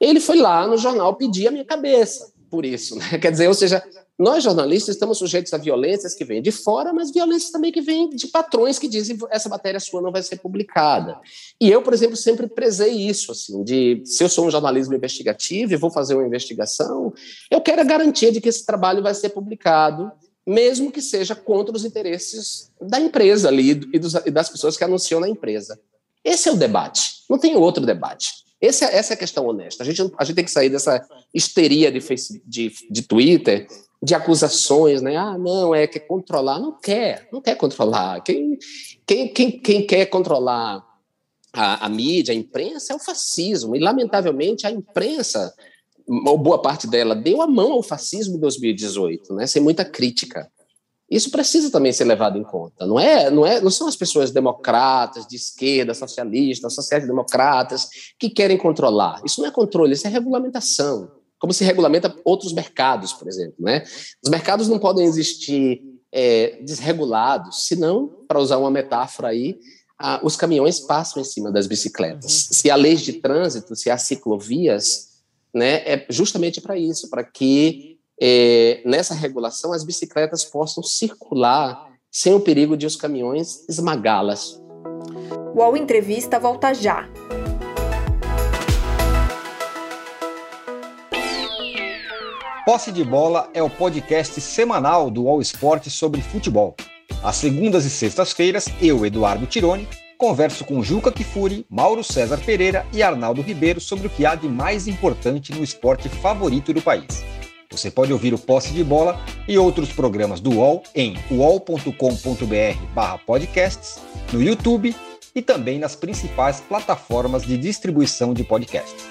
Ele foi lá no jornal pedir a minha cabeça por isso, né? Quer dizer, ou seja, Nós, jornalistas, estamos sujeitos a violências que vêm de fora, mas violências também que vêm de patrões que dizem essa matéria sua não vai ser publicada. E eu, por exemplo, sempre prezei isso, assim, de se eu sou um jornalismo investigativo e vou fazer uma investigação, eu quero a garantia de que esse trabalho vai ser publicado, mesmo que seja contra os interesses da empresa ali e, dos, e das pessoas que anunciam na empresa. Esse é o debate, não tem outro debate. Esse, é, essa é a questão honesta. A gente, a gente tem que sair dessa histeria de, de, de Twitter de acusações, né? Ah, não, é quer controlar. Não quer, não quer controlar. Quem, quem, quem, quem quer controlar a, a, mídia, a imprensa, é o fascismo. E, lamentavelmente, a imprensa, ou boa parte dela, deu a mão ao fascismo em 2018, né? sem muita crítica. Isso precisa também ser levado em conta. Não é, não é, não são as pessoas democratas, de esquerda, socialistas, sociais-democratas que querem controlar. Isso não é controle, isso é regulamentação como se regulamenta outros mercados, por exemplo. Né? Os mercados não podem existir é, desregulados, senão, para usar uma metáfora aí, os caminhões passam em cima das bicicletas. Uhum. Se há leis de trânsito, se há ciclovias, né, é justamente para isso, para que é, nessa regulação as bicicletas possam circular sem o perigo de os caminhões esmagá-las. O UOL Entrevista volta já. Posse de Bola é o podcast semanal do All Sport sobre futebol. Às segundas e sextas-feiras, eu, Eduardo Tironi, converso com Juca Kifuri, Mauro César Pereira e Arnaldo Ribeiro sobre o que há de mais importante no esporte favorito do país. Você pode ouvir o Posse de Bola e outros programas do UOL em uol.com.br/podcasts, no YouTube e também nas principais plataformas de distribuição de podcasts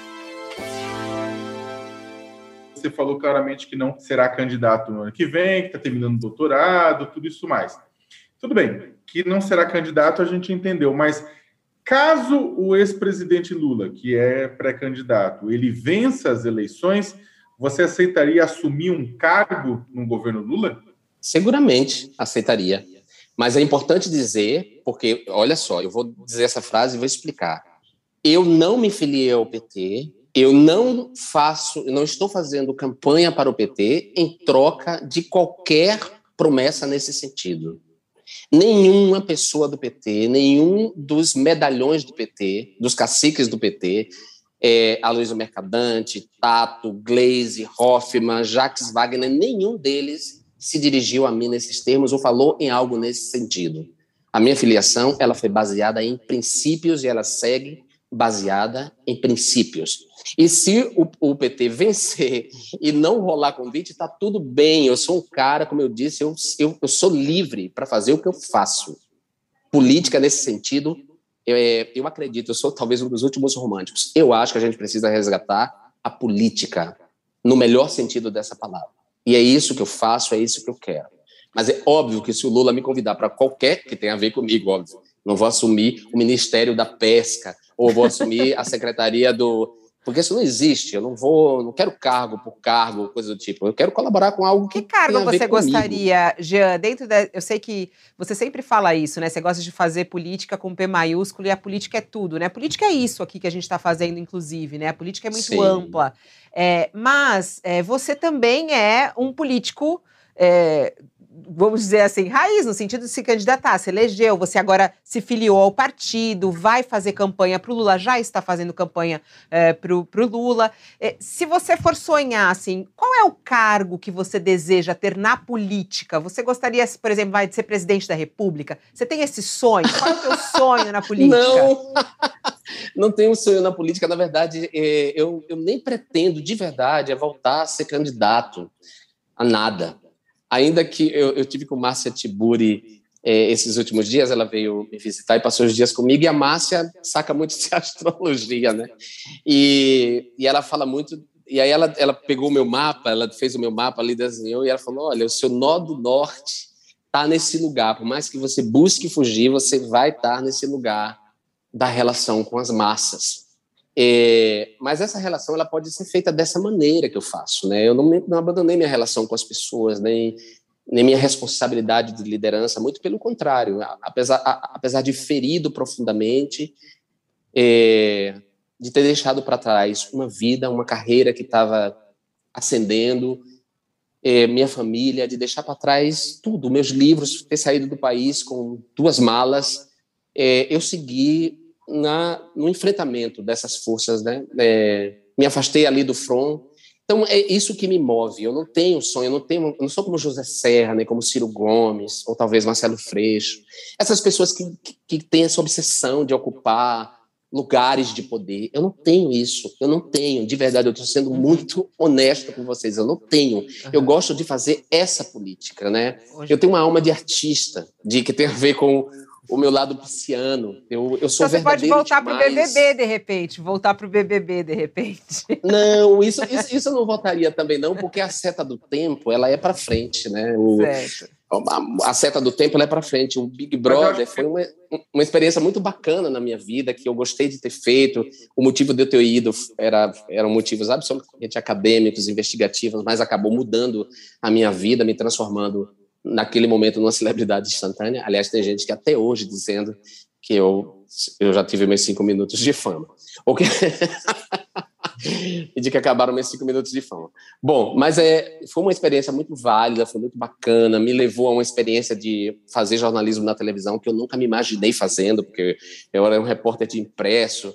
você falou claramente que não será candidato no ano que vem, que está terminando o doutorado, tudo isso mais. Tudo bem, que não será candidato a gente entendeu, mas caso o ex-presidente Lula, que é pré-candidato, ele vença as eleições, você aceitaria assumir um cargo no governo Lula? Seguramente aceitaria. Mas é importante dizer, porque, olha só, eu vou dizer essa frase e vou explicar. Eu não me filiei ao PT, eu não faço, não estou fazendo campanha para o PT em troca de qualquer promessa nesse sentido. Nenhuma pessoa do PT, nenhum dos medalhões do PT, dos caciques do PT, é, Aloysio Mercadante, Tato, Glaze, Hoffman, Jacques Wagner, nenhum deles se dirigiu a mim nesses termos ou falou em algo nesse sentido. A minha filiação ela foi baseada em princípios e ela segue baseada em princípios. E se o, o, PT vencer e não rolar convite, está tudo bem. Eu sou um cara, como eu disse, eu, eu, eu sou livre para fazer o que eu faço. Política, nesse sentido, eu, é, eu acredito, eu sou talvez um dos últimos românticos. Eu acho que a gente precisa resgatar a política, no melhor sentido dessa palavra. E é isso que eu faço, é isso que eu quero. Mas é óbvio que se o Lula me convidar para qualquer que tenha a ver comigo, óbvio, não vou assumir o Ministério da Pesca, ou vou assumir a secretaria do. Porque isso não existe. Eu não vou, não quero cargo por cargo, coisa do tipo. Eu quero colaborar com algo que. Que cargo você gostaria, Jean? Dentro da. Eu sei que você sempre fala isso, né? Você gosta de fazer política com P maiúsculo e a política é tudo, né? A política é isso aqui que a gente está fazendo, inclusive, né? A política é muito Sim. ampla. É, mas é, você também é um político. É, vamos dizer assim, raiz, no sentido de se candidatar, se elegeu, você agora se filiou ao partido, vai fazer campanha para o Lula, já está fazendo campanha é, para o Lula. É, se você for sonhar, assim, qual é o cargo que você deseja ter na política? Você gostaria, por exemplo, vai, de ser presidente da República? Você tem esse sonho? Qual é o seu sonho na política? Não, não tenho um sonho na política. Na verdade, é, eu, eu nem pretendo, de verdade, é voltar a ser candidato a nada ainda que eu, eu tive com Márcia Tiburi é, esses últimos dias, ela veio me visitar e passou os dias comigo, e a Márcia saca muito de astrologia, né? E, e ela fala muito. E aí ela, ela pegou o meu mapa, ela fez o meu mapa ali, desenhou, e ela falou: olha, o seu nó do norte está nesse lugar. Por mais que você busque fugir, você vai estar tá nesse lugar da relação com as massas. É, mas essa relação ela pode ser feita dessa maneira que eu faço, né? Eu não, não abandonei minha relação com as pessoas, nem, nem minha responsabilidade de liderança, muito pelo contrário. Apesar, a, apesar de ferido profundamente, é, de ter deixado para trás uma vida, uma carreira que estava ascendendo, é, minha família, de deixar para trás tudo, meus livros, ter saído do país com duas malas. É, eu segui na, no enfrentamento dessas forças, né? É, me afastei ali do front. Então é isso que me move. Eu não tenho sonho, eu não tenho, eu não sou como José Serra, nem como Ciro Gomes, ou talvez Marcelo Freixo. Essas pessoas que, que, que têm essa obsessão de ocupar lugares de poder. Eu não tenho isso. Eu não tenho. De verdade, eu estou sendo muito honesto com vocês. Eu não tenho. Eu gosto de fazer essa política, né? Eu tenho uma alma de artista, de que tem a ver com o meu lado pisciano. Eu, eu sou então, você pode voltar para o BBB de repente, voltar para o BBB de repente. Não, isso, isso, isso eu não voltaria também não, porque a seta do tempo ela é para frente, né? O, certo a, seta do tempo é para frente. O Big Brother foi uma, uma experiência muito bacana na minha vida, que eu gostei de ter feito. O motivo de eu ter ido era, eram motivos absolutamente acadêmicos, investigativos, mas acabou mudando a minha vida, me transformando naquele momento numa celebridade instantânea. Aliás, tem gente que até hoje dizendo que eu, eu já tive meus cinco minutos de fama. O que... e de que acabaram meus cinco minutos de fama. Bom, mas é, foi uma experiência muito válida, foi muito bacana, me levou a uma experiência de fazer jornalismo na televisão que eu nunca me imaginei fazendo, porque eu era um repórter de impresso,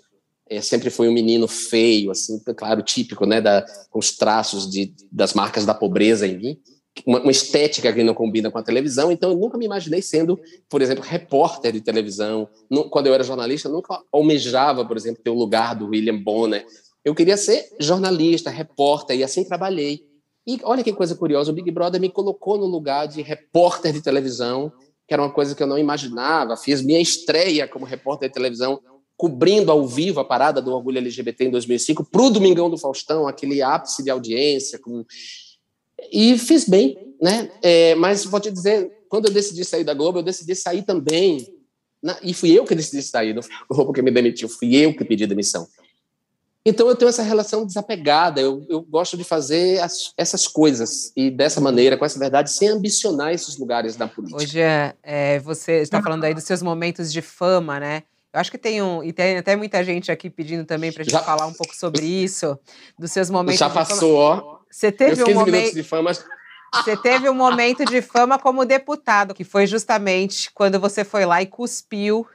é, sempre fui um menino feio, assim, claro, típico, né, da, com os traços de, das marcas da pobreza em mim, uma, uma, estética que não combina com a televisão, então eu nunca me imaginei sendo, por exemplo, repórter de televisão. quando eu era jornalista, eu nunca almejava, por exemplo, ter o lugar do William Bonner, eu queria ser jornalista, repórter, e assim trabalhei. E olha que coisa curiosa, o Big Brother me colocou no lugar de repórter de televisão, que era uma coisa que eu não imaginava. Fiz minha estreia como repórter de televisão, cobrindo ao vivo a parada do orgulho LGBT em 2005, para o Domingão do Faustão, aquele ápice de audiência. Com... E fiz bem, né? É, mas vou te dizer, quando eu decidi sair da Globo, eu decidi sair também. Na... E fui eu que decidi sair, não foi a Globo que me demitiu, fui eu que pedi demissão. Então eu tenho essa relação desapegada, eu, eu gosto de fazer as, essas coisas e dessa maneira, com essa verdade, sem ambicionar esses lugares da política. Hoje é, é você está falando aí dos seus momentos de fama, né? Eu acho que tem um. E tem até muita gente aqui pedindo também para a gente Já, falar um pouco sobre isso, dos seus momentos já passou, ó. Você teve um momento. de fama. Você teve um momento de fama como deputado, que foi justamente quando você foi lá e cuspiu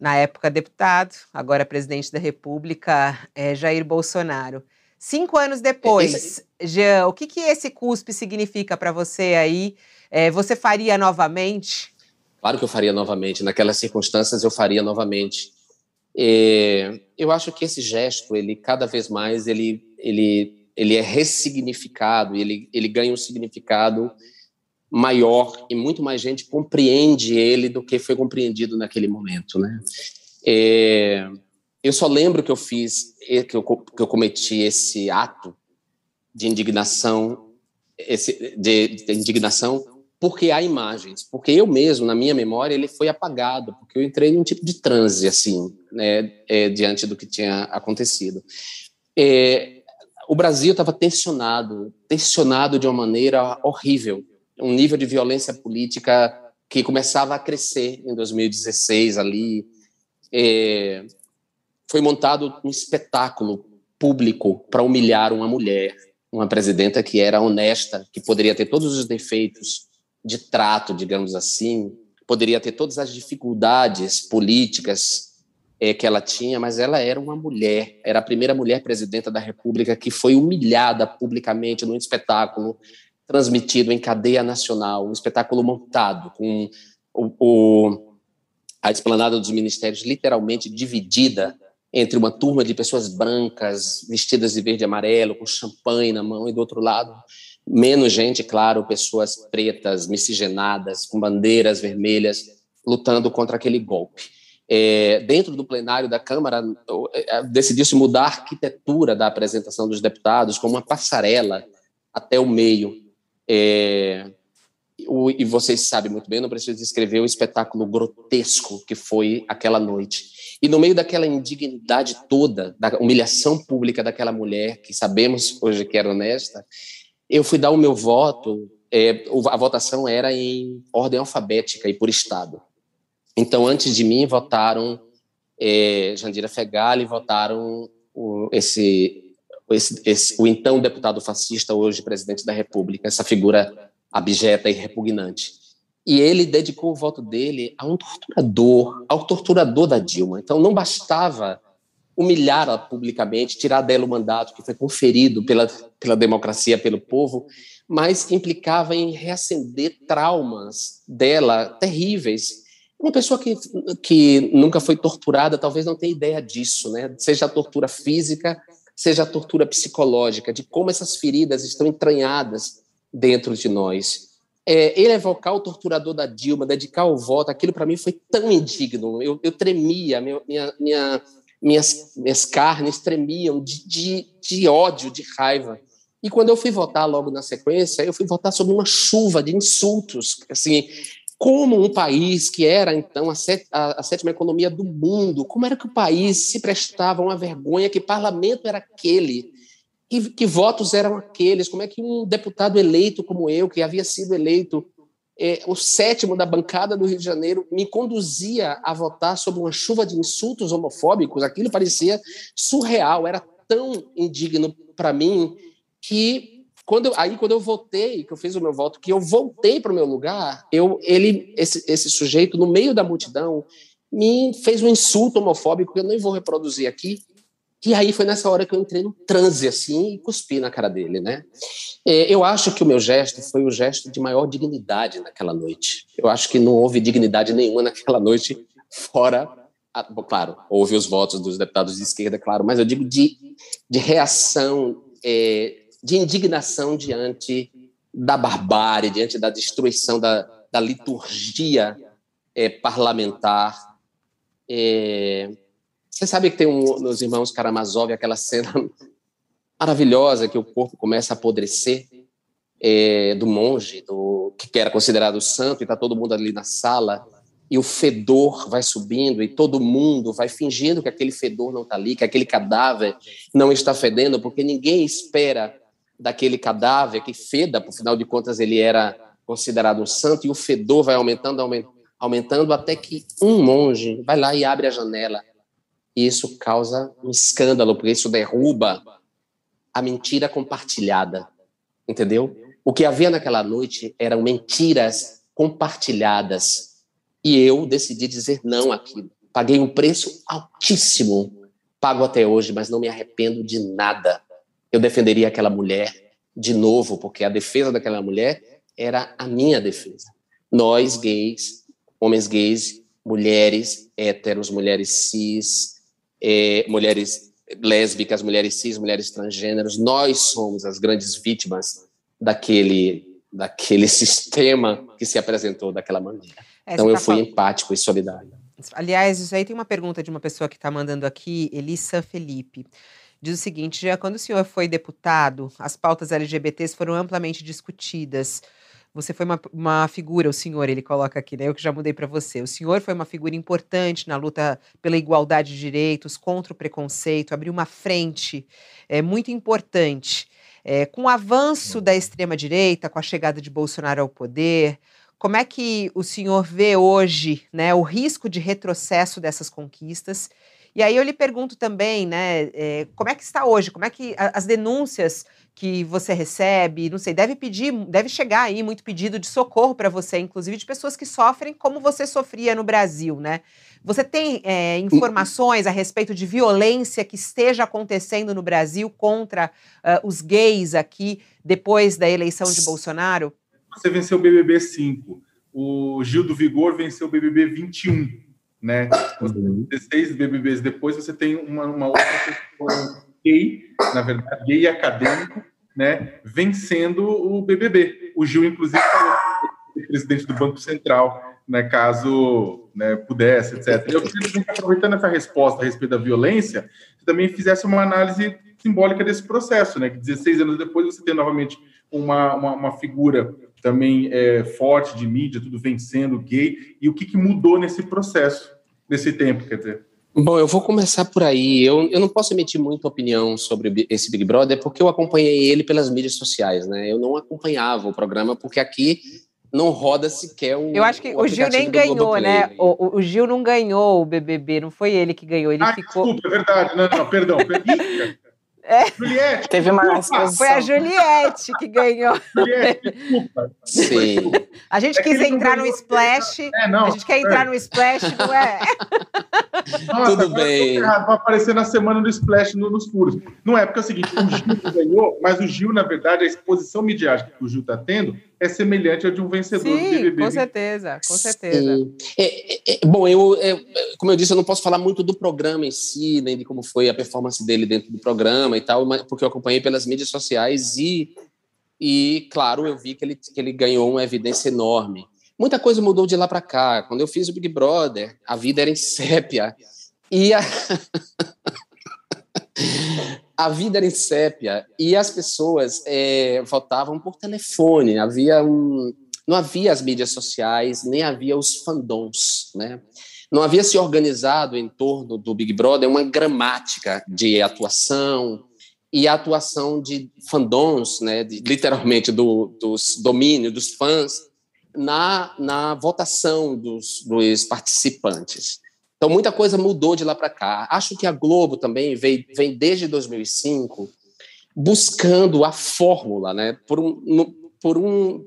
na época deputado, agora presidente da República, é Jair Bolsonaro. Cinco anos depois, Jean, o que, que esse cuspe significa para você aí? É, você faria novamente? Claro que eu faria novamente. Naquelas circunstâncias, eu faria novamente. É, eu acho que esse gesto, ele cada vez mais, ele, ele, ele é ressignificado, ele, ele ganha um significado maior e muito mais gente compreende ele do que foi compreendido naquele momento, né? É, eu só lembro que eu fiz, que eu, que eu cometi esse ato de indignação, esse, de, de indignação, porque há imagens, porque eu mesmo, na minha memória, ele foi apagado, porque eu entrei num tipo de transe, assim, né, é, diante do que tinha acontecido. É, o Brasil estava tensionado, tensionado de uma maneira horrível, um nível de violência política que começava a crescer em 2016 ali. É, foi montado um espetáculo público para humilhar uma mulher, uma presidenta que era honesta, que poderia ter todos os defeitos de trato, digamos assim, poderia ter todas as dificuldades políticas é, que ela tinha, mas ela era uma mulher, era a primeira mulher presidenta da República que foi humilhada publicamente num espetáculo transmitido em cadeia nacional, um espetáculo montado com o, o, a esplanada dos ministérios literalmente dividida entre uma turma de pessoas brancas vestidas de verde e amarelo, com champanhe na mão, e do outro lado menos gente, claro, pessoas pretas, miscigenadas, com bandeiras vermelhas, lutando contra aquele golpe. É, dentro do plenário da Câmara, é, decidiu-se mudar a arquitetura da apresentação dos deputados com uma passarela até o meio, é, o, e vocês sabem muito bem, não preciso descrever o espetáculo grotesco que foi aquela noite. E no meio daquela indignidade toda, da humilhação pública daquela mulher, que sabemos hoje que era honesta, eu fui dar o meu voto. É, a votação era em ordem alfabética e por estado. Então, antes de mim, votaram é, Jandira Fegali, votaram o, esse esse, esse, o então deputado fascista, hoje presidente da República, essa figura abjeta e repugnante. E ele dedicou o voto dele a um torturador, ao torturador da Dilma. Então não bastava humilhá-la publicamente, tirar dela o mandato que foi conferido pela, pela democracia, pelo povo, mas implicava em reacender traumas dela terríveis. Uma pessoa que, que nunca foi torturada talvez não tenha ideia disso, né? seja a tortura física, seja a tortura psicológica, de como essas feridas estão entranhadas dentro de nós. É, ele evocar o torturador da Dilma, dedicar o voto, aquilo para mim foi tão indigno. Eu, eu tremia, minha, minha, minhas, minhas carnes tremiam de, de, de ódio, de raiva. E quando eu fui votar logo na sequência, eu fui votar sobre uma chuva de insultos, assim, como um país que era então a, set, a, a, sétima economia do mundo, como era que o país se prestava a uma vergonha, que parlamento era aquele, que, que votos eram aqueles, como é que um deputado eleito como eu, que havia sido eleito é, o sétimo da bancada do Rio de Janeiro, me conduzia a votar sobre uma chuva de insultos homofóbicos, aquilo parecia surreal, era tão indigno para mim que quando aí quando eu votei, que eu fiz o meu voto, que eu voltei para o meu lugar, eu ele esse, esse sujeito no meio da multidão me fez um insulto homofóbico que eu nem vou reproduzir aqui. E aí foi nessa hora que eu entrei no transe assim e cuspi na cara dele, né? É, eu acho que o meu gesto foi o gesto de maior dignidade naquela noite. Eu acho que não houve dignidade nenhuma naquela noite fora claro, houve os votos dos deputados de esquerda, claro, mas eu digo de, de reação é, de indignação diante da barbárie, diante da destruição da, da liturgia é, parlamentar. É, você sabe que tem um, nos Irmãos Karamazov aquela cena maravilhosa que o corpo começa a apodrecer é, do monge, do, que era considerado santo, e está todo mundo ali na sala, e o fedor vai subindo, e todo mundo vai fingindo que aquele fedor não está ali, que aquele cadáver não está fedendo, porque ninguém espera daquele cadáver que feda, por final de contas ele era considerado um santo, e o fedor vai aumentando, aumentando, até que um monge vai lá e abre a janela. E isso causa um escândalo, porque isso derruba a mentira compartilhada, entendeu? O que havia naquela noite eram mentiras compartilhadas. E eu decidi dizer não àquilo. Paguei um preço altíssimo, pago até hoje, mas não me arrependo de nada eu defenderia aquela mulher de novo, porque a defesa daquela mulher era a minha defesa. Nós, gays, homens gays, mulheres héteros, mulheres cis, é, mulheres lésbicas, mulheres cis, mulheres transgêneros, nós somos as grandes vítimas daquele, daquele sistema que se apresentou daquela maneira. É, então eu tá fui falando... empático e solidário. Aliás, isso aí tem uma pergunta de uma pessoa que está mandando aqui, Elissa Felipe diz o seguinte: já quando o senhor foi deputado, as pautas LGBTs foram amplamente discutidas. Você foi uma, uma figura, o senhor, ele coloca aqui, né? Eu que já mudei para você. O senhor foi uma figura importante na luta pela igualdade de direitos, contra o preconceito, abriu uma frente é, muito importante. É, com o avanço da extrema-direita, com a chegada de Bolsonaro ao poder, como é que o senhor vê hoje né, o risco de retrocesso dessas conquistas e aí eu lhe pergunto também, né, é, como é que está hoje? Como é que a, as denúncias que você recebe, não sei, deve pedir, deve chegar aí muito pedido de socorro para você, inclusive de pessoas que sofrem como você sofria no Brasil, né? Você tem é, informações a respeito de violência que esteja acontecendo no Brasil contra uh, os gays aqui depois da eleição de Bolsonaro? Você venceu o BBB 5, o Gil do Vigor venceu o BBB 21 né? Uhum. 16 BBBs depois, você tem uma, uma outra pessoa gay, na verdade, gay acadêmico, né? Vencendo o BBB. O Gil, inclusive, falou presidente do Banco Central, né? Caso né, pudesse, etc. Eu queria que, aproveitando essa resposta a respeito da violência, você também fizesse uma análise simbólica desse processo, né? Que 16 anos depois você tem novamente uma, uma, uma figura também é, forte de mídia, tudo vencendo gay, e o que, que mudou nesse processo? desse tempo, quer dizer? Bom, eu vou começar por aí. Eu, eu não posso emitir muita opinião sobre esse Big Brother porque eu acompanhei ele pelas mídias sociais, né? Eu não acompanhava o programa porque aqui não roda sequer o. Eu acho que o, o Gil nem ganhou, né? O, o, Gil não ganhou o BBB, não foi ele que ganhou, ele ah, ficou. Desculpa, é verdade. Não, não, perdão. É. Juliette. Teve uma Foi a Juliette que ganhou. Juliette, desculpa. Sim. A gente é quis entrar no splash. É, não, a gente quer entrar é. no splash, não é? Nossa, Tudo bem. Vai aparecer na semana do splash no, nos furos. Não é, porque é o seguinte: o Gil ganhou, mas o Gil, na verdade, a exposição midiática que o Gil está tendo é semelhante ao de um vencedor Sim, do BBB. Com certeza, com certeza. É, é, bom, eu, é, como eu disse, eu não posso falar muito do programa em si, nem de como foi a performance dele dentro do programa e tal, porque eu acompanhei pelas mídias sociais e, e claro, eu vi que ele, que ele ganhou uma evidência enorme. Muita coisa mudou de lá para cá. Quando eu fiz o Big Brother, a vida era em sépia. E a... a vida era em sépia e as pessoas é, votavam por telefone. Havia um, não havia as mídias sociais, nem havia os fandoms, né? Não havia se organizado em torno do Big Brother uma gramática de atuação e a atuação de fandoms, né? De, literalmente do, dos domínios dos fãs na, na votação dos, dos participantes. Então, muita coisa mudou de lá para cá. Acho que a Globo também vem, vem desde 2005 buscando a fórmula, né? Por um, por um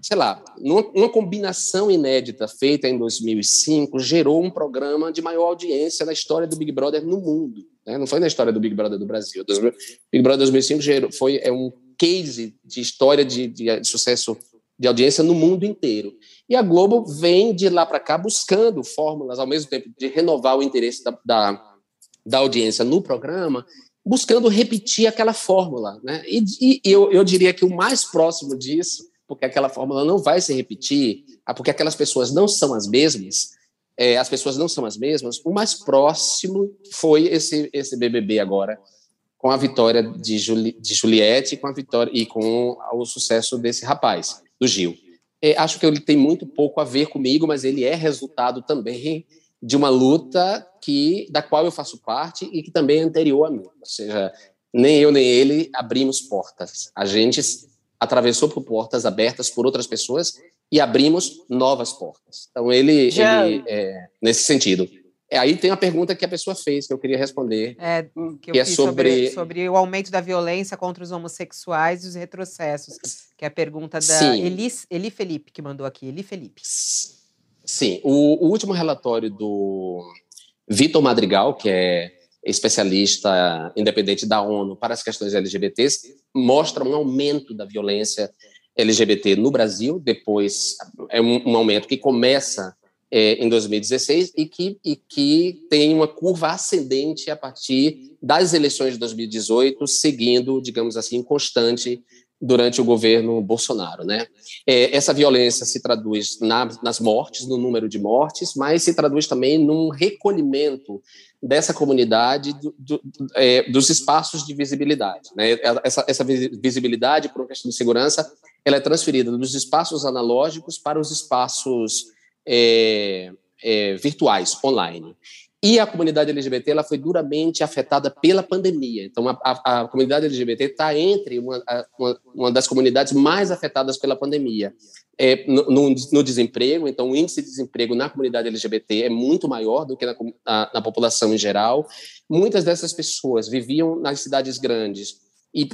sei lá, uma combinação inédita feita em 2005 gerou um programa de maior audiência na história do Big Brother no mundo. Né? Não foi na história do Big Brother do Brasil. Big Brother 2005 gerou, foi é um case de história de, de sucesso de audiência no mundo inteiro. E a Globo vem de lá para cá buscando fórmulas, ao mesmo tempo de renovar o interesse da, da, da audiência no programa, buscando repetir aquela fórmula. Né? E, e eu, eu diria que o mais próximo disso, porque aquela fórmula não vai se repetir, ah, porque aquelas pessoas não são as mesmas, é, as pessoas não são as mesmas, o mais próximo foi esse, esse BBB agora, com a vitória de, Juli, de Juliette com a vitória, e com o sucesso desse rapaz, do Gil. É, acho que ele tem muito pouco a ver comigo, mas ele é resultado também de uma luta que da qual eu faço parte e que também é anterior a mim. Ou seja, nem eu nem ele abrimos portas. A gente atravessou por portas abertas por outras pessoas e abrimos novas portas. Então ele, ele é, nesse sentido. É, aí tem a pergunta que a pessoa fez, que eu queria responder. É, que, que é sobre... sobre... sobre. o aumento da violência contra os homossexuais e os retrocessos. Que é a pergunta da Eli, Eli Felipe, que mandou aqui. Eli Felipe. Sim, o, o último relatório do Vitor Madrigal, que é especialista independente da ONU para as questões LGBTs, mostra um aumento da violência LGBT no Brasil. Depois, é um, um aumento que começa é, em 2016 e que, e que tem uma curva ascendente a partir das eleições de 2018, seguindo, digamos assim, constante durante o governo Bolsonaro, né? É, essa violência se traduz na, nas mortes, no número de mortes, mas se traduz também num recolhimento dessa comunidade do, do, é, dos espaços de visibilidade, né? Essa, essa visibilidade por questão de segurança, ela é transferida dos espaços analógicos para os espaços é, é, virtuais, online. E a comunidade LGBT ela foi duramente afetada pela pandemia. Então, a, a, a comunidade LGBT está entre uma, uma, uma, das comunidades mais afetadas pela pandemia. É, no, no, desemprego, então o índice de desemprego na comunidade LGBT é muito maior do que na, na, na população em geral. Muitas dessas pessoas viviam nas cidades grandes e,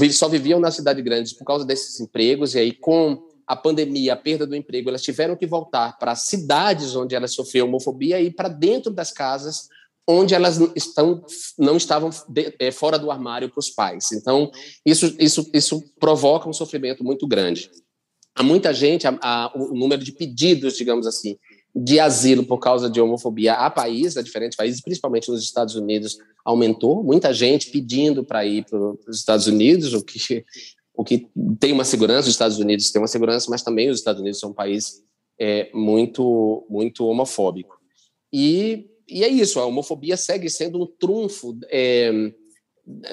e só viviam nas cidades grandes por causa desses empregos, e aí com a pandemia, a perda do emprego, elas tiveram que voltar para cidades onde elas sofriam homofobia e para dentro das casas onde elas estão, não estavam de, é, fora do armário para os pais. Então, isso, isso, isso provoca um sofrimento muito grande. Há muita gente, há, o número de pedidos, digamos assim, de asilo por causa de homofobia a país, a diferentes países, principalmente nos Estados Unidos, aumentou. Muita gente pedindo para ir para os Estados Unidos, o que o que tem uma segurança, os Estados Unidos têm uma segurança, mas também os Estados Unidos são um país é, muito, muito homofóbico. E, e é isso, a homofobia segue sendo um trunfo é,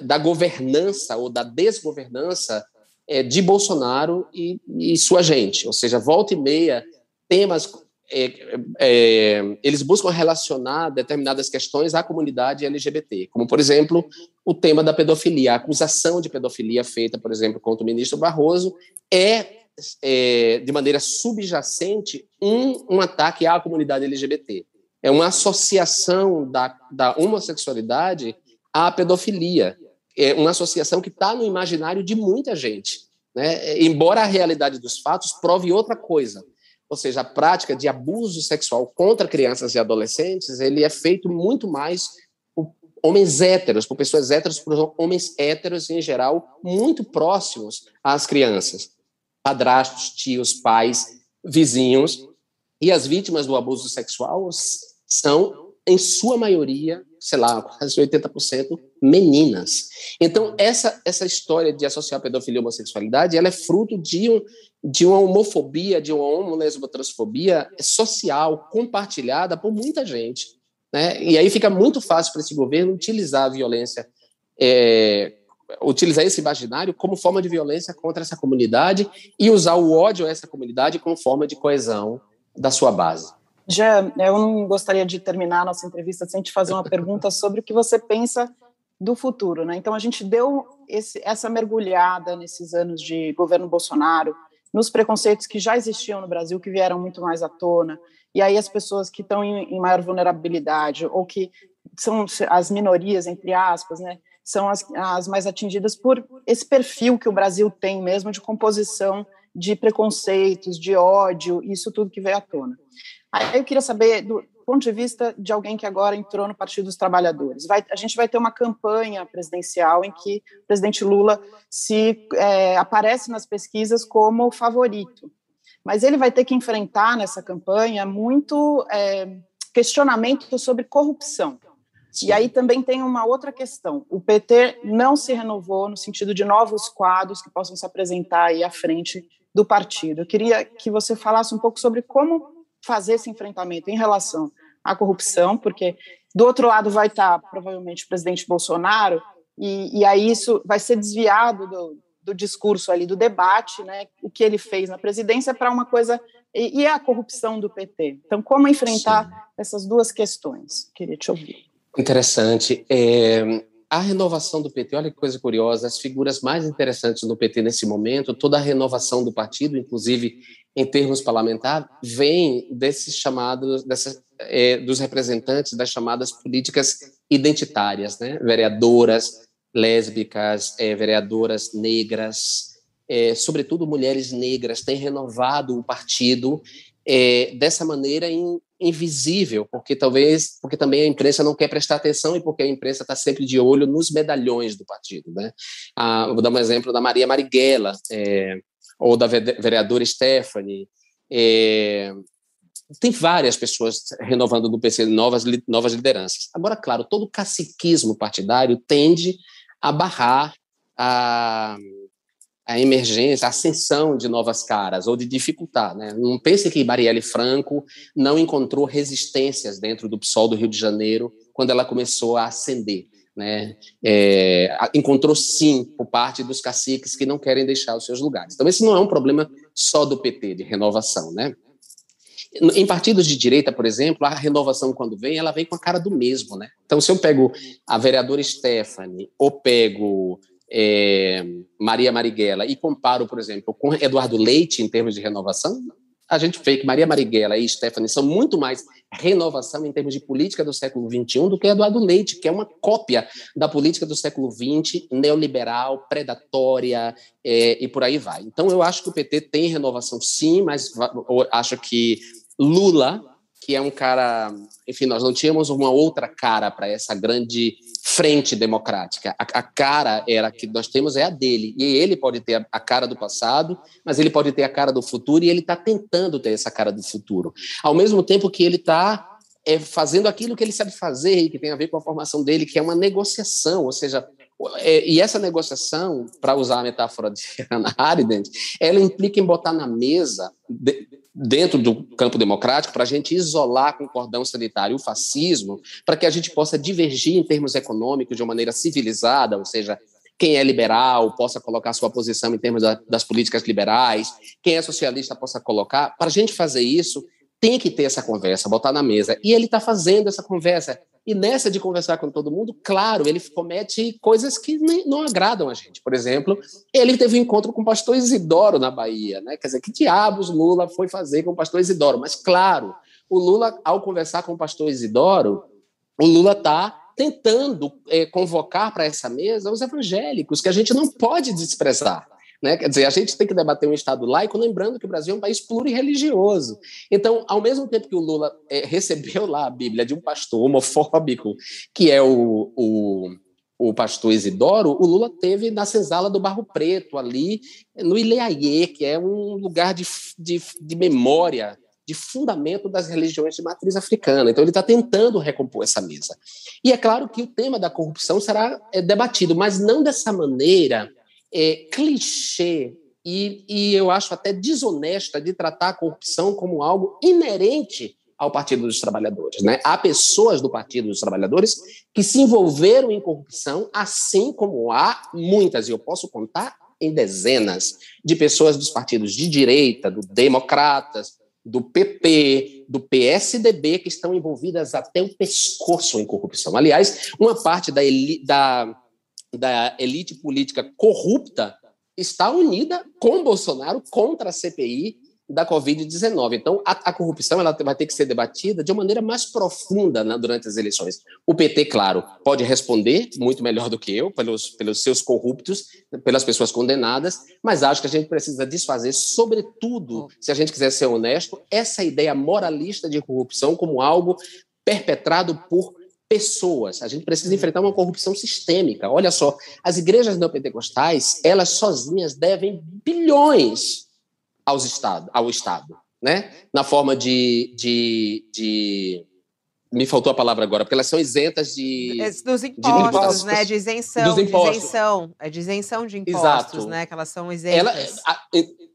da governança ou da desgovernança é, de Bolsonaro e, e sua gente. Ou seja, volta e meia, temas é, é, eles buscam relacionar determinadas questões à comunidade LGBT, como, por exemplo, o tema da pedofilia. A acusação de pedofilia feita, por exemplo, contra o ministro Barroso é, é de maneira subjacente, um, um ataque à comunidade LGBT. É uma associação da, da homossexualidade à pedofilia. é uma associação que está no imaginário de muita gente, né? embora a realidade dos fatos prove outra coisa. Ou seja, a prática de abuso sexual contra crianças e adolescentes, ele é feito muito mais por homens héteros, por pessoas héteros, por homens héteros em geral, muito próximos às crianças. Padrastos, tios, pais, vizinhos. E as vítimas do abuso sexual são, em sua maioria, sei lá, quase 80% meninas. Então, essa, essa história de associar pedofilia e homossexualidade, ela é fruto de, um, de uma homofobia, de uma homolesbotransfobia social compartilhada por muita gente. Né? E aí fica muito fácil para esse governo utilizar a violência, é, utilizar esse imaginário como forma de violência contra essa comunidade e usar o ódio a essa comunidade como forma de coesão da sua base. Já, eu não gostaria de terminar a nossa entrevista sem te fazer uma pergunta sobre o que você pensa do futuro, né? Então a gente deu esse, essa mergulhada nesses anos de governo Bolsonaro, nos preconceitos que já existiam no Brasil, que vieram muito mais à tona, e aí as pessoas que estão em, em maior vulnerabilidade ou que são as minorias entre aspas, né? São as, as mais atingidas por esse perfil que o Brasil tem mesmo de composição de preconceitos, de ódio, isso tudo que veio à tona. Aí eu queria saber, do ponto de vista de alguém que agora entrou no Partido dos Trabalhadores, vai, a gente vai ter uma campanha presidencial em que o presidente Lula se é, aparece nas pesquisas como favorito, mas ele vai ter que enfrentar nessa campanha muito é, questionamento sobre corrupção. E aí também tem uma outra questão. O PT não se renovou no sentido de novos quadros que possam se apresentar aí à frente do partido. Eu queria que você falasse um pouco sobre como fazer esse enfrentamento em relação à corrupção, porque do outro lado vai estar provavelmente o presidente Bolsonaro, e, e aí isso vai ser desviado do, do, discurso ali, do debate, né, o que ele fez na presidência para uma coisa, e, e, a corrupção do PT. Então, como enfrentar Sim. essas duas questões? Queria te ouvir. Interessante. É, a renovação do PT, olha que coisa curiosa, as figuras mais interessantes do PT nesse momento, toda a renovação do partido, inclusive em termos parlamentares, vem desses chamados, dessas, é, dos representantes das chamadas políticas identitárias, né? vereadoras lésbicas, é, vereadoras negras, é, sobretudo mulheres negras, têm renovado o partido é, dessa maneira in, invisível, porque talvez, porque também a imprensa não quer prestar atenção e porque a imprensa está sempre de olho nos medalhões do partido, né? Ah, vou dar um exemplo da Maria Marighella, é, ou da vereadora Stephanie, é, tem várias pessoas renovando no PC novas, novas lideranças. Agora, claro, todo caciquismo partidário tende a barrar a, a emergência, a ascensão de novas caras, ou de dificultar. Né? Não pense que Marielle Franco não encontrou resistências dentro do PSOL do Rio de Janeiro quando ela começou a ascender. Né? É, encontrou sim por parte dos caciques que não querem deixar os seus lugares. Então, esse não é um problema só do PT, de renovação. Né? Em partidos de direita, por exemplo, a renovação, quando vem, ela vem com a cara do mesmo. Né? Então, se eu pego a vereadora Stephanie ou pego é, Maria Marighella e comparo, por exemplo, com Eduardo Leite em termos de renovação, a gente vê que Maria Marighella e Stephanie são muito mais renovação em termos de política do século XXI do que Eduardo Leite, que é uma cópia da política do século XX, neoliberal, predatória é, e por aí vai. Então, eu acho que o PT tem renovação sim, mas acho que Lula, que é um cara. Enfim, nós não tínhamos uma outra cara para essa grande frente democrática. A, a, cara era que nós temos é a dele. E ele pode ter a, cara do passado, mas ele pode ter a cara do futuro, e ele está tentando ter essa cara do futuro. Ao mesmo tempo que ele está é, fazendo aquilo que ele sabe fazer e que tem a ver com a formação dele, que é uma negociação, ou seja, é, e essa negociação, para usar a metáfora de Hannah Arendt, ela implica em botar na mesa, de, dentro do campo democrático, para a gente isolar com o cordão sanitário o fascismo, para que a gente possa divergir em termos econômicos de uma maneira civilizada, ou seja, quem é liberal possa colocar sua posição em termos da, das políticas liberais, quem é socialista possa colocar. Para a gente fazer isso, tem que ter essa conversa, botar na mesa. E ele está fazendo essa conversa. E nessa de conversar com todo mundo, claro, ele comete coisas que nem, não agradam a gente. Por exemplo, ele teve um encontro com o pastor Isidoro na Bahia, né? Quer dizer, que diabos Lula foi fazer com o pastor Isidoro? Mas, claro, o Lula, ao conversar com o pastor Isidoro, o Lula está tentando é, convocar para essa mesa os evangélicos, que a gente não pode desprezar. Né? Quer dizer, a gente tem que debater um Estado laico, lembrando que o Brasil é um país plurirreligioso. Então, ao mesmo tempo que o Lula é, recebeu lá a Bíblia de um pastor homofóbico, que é o, o, o pastor Isidoro, o Lula teve na senzala do Barro Preto, ali no Ileaie, que é um lugar de, de, de memória de fundamento das religiões de matriz africana. Então, ele está tentando recompor essa mesa. E é claro que o tema da corrupção será é, debatido, mas não dessa maneira é, clichê e, e eu acho até desonesta de tratar a corrupção como algo inerente ao Partido dos Trabalhadores. Né? Há pessoas do Partido dos Trabalhadores que se envolveram em corrupção, assim como há muitas, e eu posso contar em dezenas, de pessoas dos partidos de direita, do Democratas, do PP, do PSDB, que estão envolvidas até o pescoço em corrupção. Aliás, uma parte da, da da elite política corrupta está unida com Bolsonaro contra a CPI da Covid-19. Então, a, a, corrupção ela vai ter que ser debatida de uma maneira mais profunda né, durante as eleições. O PT, claro, pode responder muito melhor do que eu, pelos, pelos seus corruptos, pelas pessoas condenadas, mas acho que a gente precisa desfazer, sobretudo, se a gente quiser ser honesto, essa ideia moralista de corrupção como algo perpetrado por pessoas. A gente precisa uhum. enfrentar uma corrupção sistêmica. Olha só, as igrejas neopentecostais, elas sozinhas devem bilhões aos estado, ao Estado, né? Na forma de, de, de me faltou a palavra agora, porque elas são isentas de. Dos impostos, de né? De isenção. Dos impostos. De isenção. É de isenção de impostos, Exato. né? Que elas são isentas. Ela, a,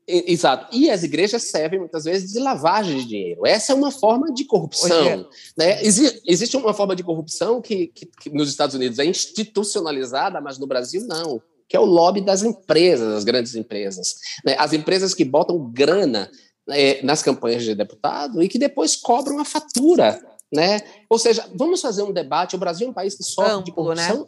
Exato. E as igrejas servem muitas vezes de lavagem de dinheiro. Essa é uma forma de corrupção. Né? Exi existe uma forma de corrupção que, que, que, nos Estados Unidos é institucionalizada, mas no Brasil não, que é o lobby das empresas, das grandes empresas. Né? As empresas que botam grana né, nas campanhas de deputado e que depois cobram a fatura. Né? Ou seja, vamos fazer um debate. O Brasil é um país que sofre amplo, de corrupção né?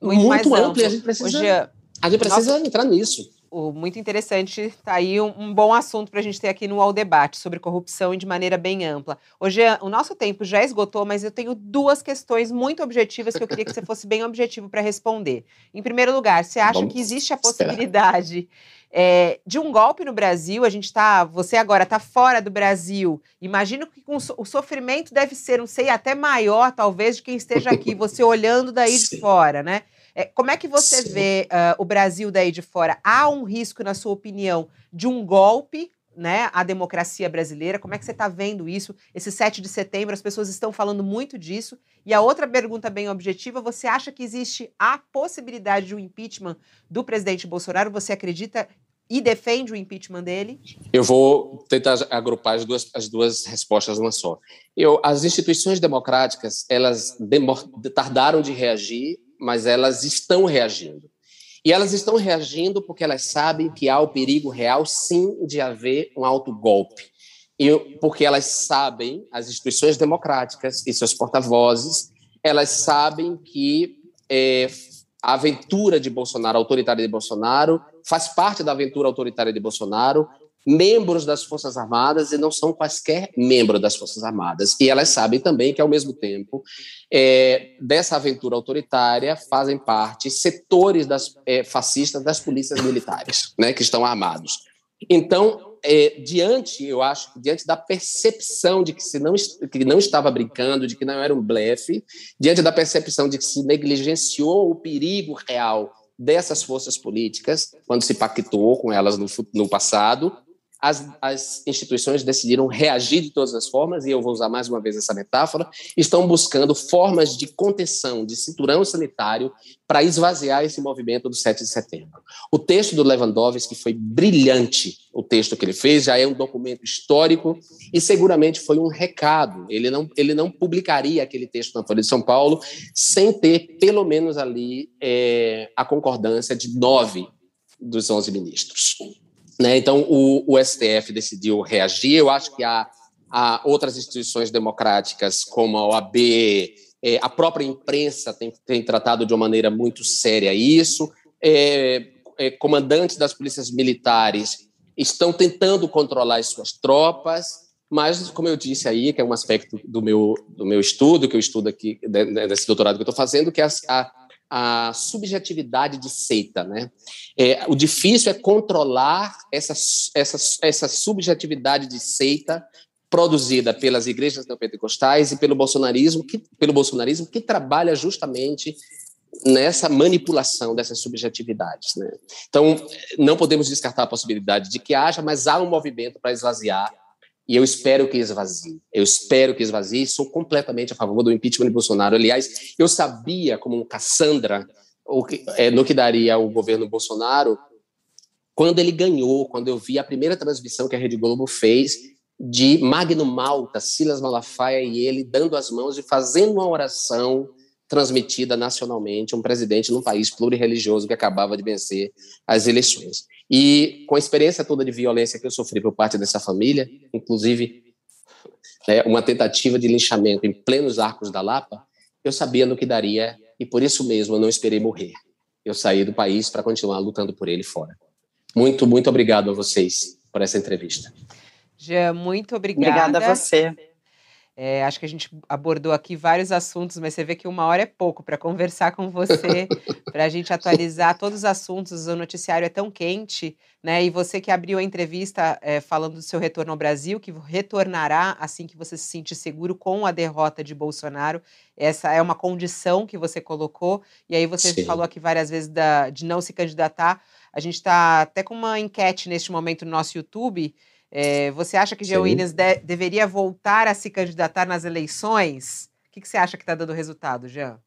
muito, muito amplo, e a gente precisa, Hoje, a gente precisa nossa, entrar nisso muito interessante, tá aí um, um bom assunto para a gente ter aqui no All Debate sobre corrupção e de maneira bem ampla. Hoje o nosso tempo já esgotou, mas eu tenho duas questões muito objetivas que eu queria que você fosse bem objetivo para responder. Em primeiro lugar, você acha Vamos que existe a possibilidade é, de um golpe no Brasil? A gente está, você agora está fora do Brasil. Imagino que com, o sofrimento deve ser, não sei, até maior talvez de quem esteja aqui, você olhando daí Sim. de fora, né? É, como é que você Sim. vê uh, o Brasil daí de fora? Há um risco, na sua opinião, de um golpe né, à democracia brasileira? Como é que você está vendo isso? Esse 7 de setembro, as pessoas estão falando muito disso. E a outra pergunta bem objetiva: você acha que existe a possibilidade de um impeachment do presidente Bolsonaro? Você acredita e defende o impeachment dele? Eu vou tentar agrupar as duas, as duas respostas numa só. Eu, as instituições democráticas, elas tardaram de reagir mas elas estão reagindo. E elas estão reagindo porque elas sabem que há o perigo real, sim, de haver um autogolpe. E porque elas sabem, as instituições democráticas e seus porta-vozes, elas sabem que é, a aventura de Bolsonaro, autoritária de Bolsonaro, faz parte da aventura autoritária de Bolsonaro, membros das Forças Armadas e não são quaisquer membros das Forças Armadas. E elas sabem também que, ao mesmo tempo, é, dessa aventura autoritária fazem parte setores das, é, fascistas das polícias militares, né, que estão armados. Então, é, diante, eu acho, diante da percepção de que se não, que não estava brincando, de que não era um blefe, diante da percepção de que se negligenciou o perigo real dessas forças políticas, quando se pactuou com elas no, no passado, as, as instituições decidiram reagir de todas as formas, e eu vou usar mais uma vez essa metáfora, estão buscando formas de contenção, de cinturão sanitário, para esvaziar esse movimento do 7 de setembro. O texto do Lewandowski foi brilhante, o texto que ele fez, já é um documento histórico e seguramente foi um recado. Ele não, ele não publicaria aquele texto na Folha de São Paulo sem ter, pelo menos ali, é, a concordância de nove dos onze ministros. Né? Então, o, o, STF decidiu reagir. Eu acho que há, há outras instituições democráticas, como a OAB, é, a própria imprensa tem, tem, tratado de uma maneira muito séria isso. É, é, comandantes das polícias militares estão tentando controlar as suas tropas, Mas, como eu disse aí, que é um aspecto do meu, do meu estudo, que eu estudo aqui, desse doutorado que eu estou fazendo, que é a, a, subjetividade de seita. Né? É, o difícil é controlar essa, essa, essa subjetividade de seita produzida pelas igrejas neopentecostais e pelo bolsonarismo, que, pelo bolsonarismo que trabalha justamente nessa manipulação dessas subjetividades. Né? Então, não podemos descartar a possibilidade de que haja, mas há um movimento para esvaziar e eu espero que esvazie. Eu espero que esvazie. Sou completamente a favor do impeachment de Bolsonaro. Aliás, eu sabia, como um Cassandra, que, é, no que daria o governo Bolsonaro, quando ele ganhou, quando eu vi a primeira transmissão que a Rede Globo fez de Magno Malta, Silas Malafaia e ele dando as mãos e fazendo uma oração transmitida nacionalmente, um presidente num país plurireligioso que acabava de vencer as eleições. E com a experiência toda de violência que eu sofri por parte dessa família, inclusive né, uma tentativa de linchamento em plenos arcos da Lapa, eu sabia no que daria e por isso mesmo eu não esperei morrer. Eu saí do país para continuar lutando por ele fora. Muito, muito obrigado a vocês por essa entrevista. Jean, muito obrigada. Obrigada a você. É, acho que a gente abordou aqui vários assuntos, mas você vê que uma hora é pouco para conversar com você, para a gente atualizar todos os assuntos. O noticiário é tão quente, né? E você que abriu a entrevista é, falando do seu retorno ao Brasil, que retornará assim que você se sentir seguro com a derrota de Bolsonaro. Essa é uma condição que você colocou. E aí você Sim. falou aqui várias vezes da, de não se candidatar. A gente está até com uma enquete neste momento no nosso YouTube é, você acha que Jean Williams de, deveria voltar a se candidatar nas eleições? O que, que você acha que está dando resultado, Jean?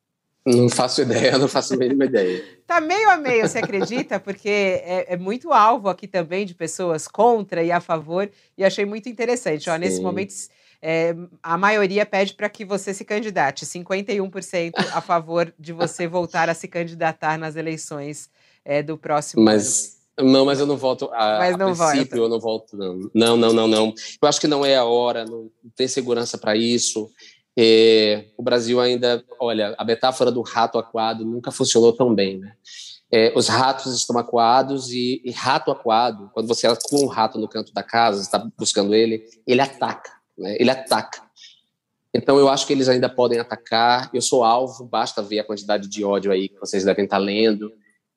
Não faço ideia, não faço a mínima ideia. Tá meio a meio, você acredita? Porque é, é, muito alvo aqui também de pessoas contra e a favor, e achei muito interessante. Ó, nesse momento, é, a maioria pede para que você se candidate, 51% a favor de você voltar a se candidatar nas eleições é, do próximo Mas... ano. Não, mas eu não volto. A, mas não a princípio, volta. eu não volto, não. Não, não, não, não. Eu acho que não é a hora, não tem segurança para isso. É, o Brasil ainda, olha, a metáfora do rato aquado nunca funcionou tão bem, né? É, os ratos estão acuados e, e, rato aquado, quando você acua um rato no canto da casa, está buscando ele, ele ataca, né? Ele ataca. Então eu acho que eles ainda podem atacar. Eu sou alvo, basta ver a quantidade de ódio aí que vocês devem estar lendo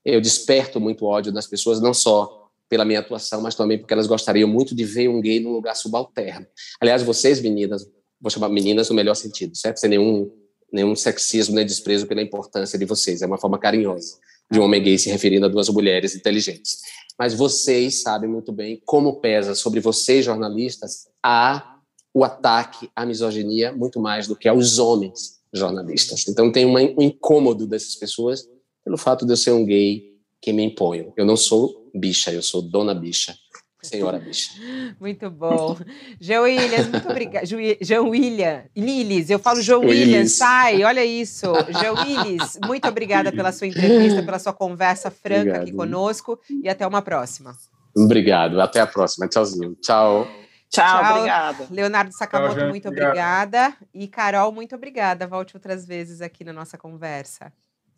eu desperto muito ódio das pessoas, não só pela minha atuação, mas também porque elas gostariam muito de ver um gay num lugar subalterno. Aliás, vocês, meninas, vou chamar meninas no melhor sentido, certo? Sem nenhum, nenhum sexismo nem desprezo pela importância de vocês. É uma forma carinhosa de um homem gay se referindo a duas mulheres inteligentes. Mas vocês sabem muito bem como pesa sobre vocês, jornalistas, a, o ataque à misoginia muito mais do que aos homens jornalistas. Então tem um incômodo dessas pessoas pelo fato de eu ser um gay que me imponho. Eu não sou bicha, eu sou dona bicha. Senhora bicha. Muito bom. João Williams, muito obrigada. João William, Lilis, eu falo João Williams, sai, olha isso. João Willis, muito obrigada pela sua entrevista, pela sua conversa franca Obrigado. aqui conosco e até uma próxima. Obrigado, até a próxima. Tchauzinho. Tchau. Tchau, Tchau. obrigada. Leonardo Sakamoto, Tchau, muito obrigada. E Carol, muito obrigada. Volte outras vezes aqui na nossa conversa.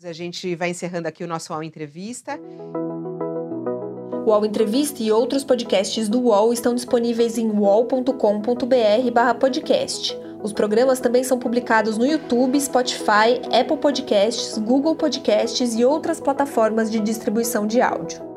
A gente vai encerrando aqui o nosso UOL Entrevista. O UOL Entrevista e outros podcasts do UOL estão disponíveis em uol.com.br/podcast. Os programas também são publicados no YouTube, Spotify, Apple Podcasts, Google Podcasts e outras plataformas de distribuição de áudio.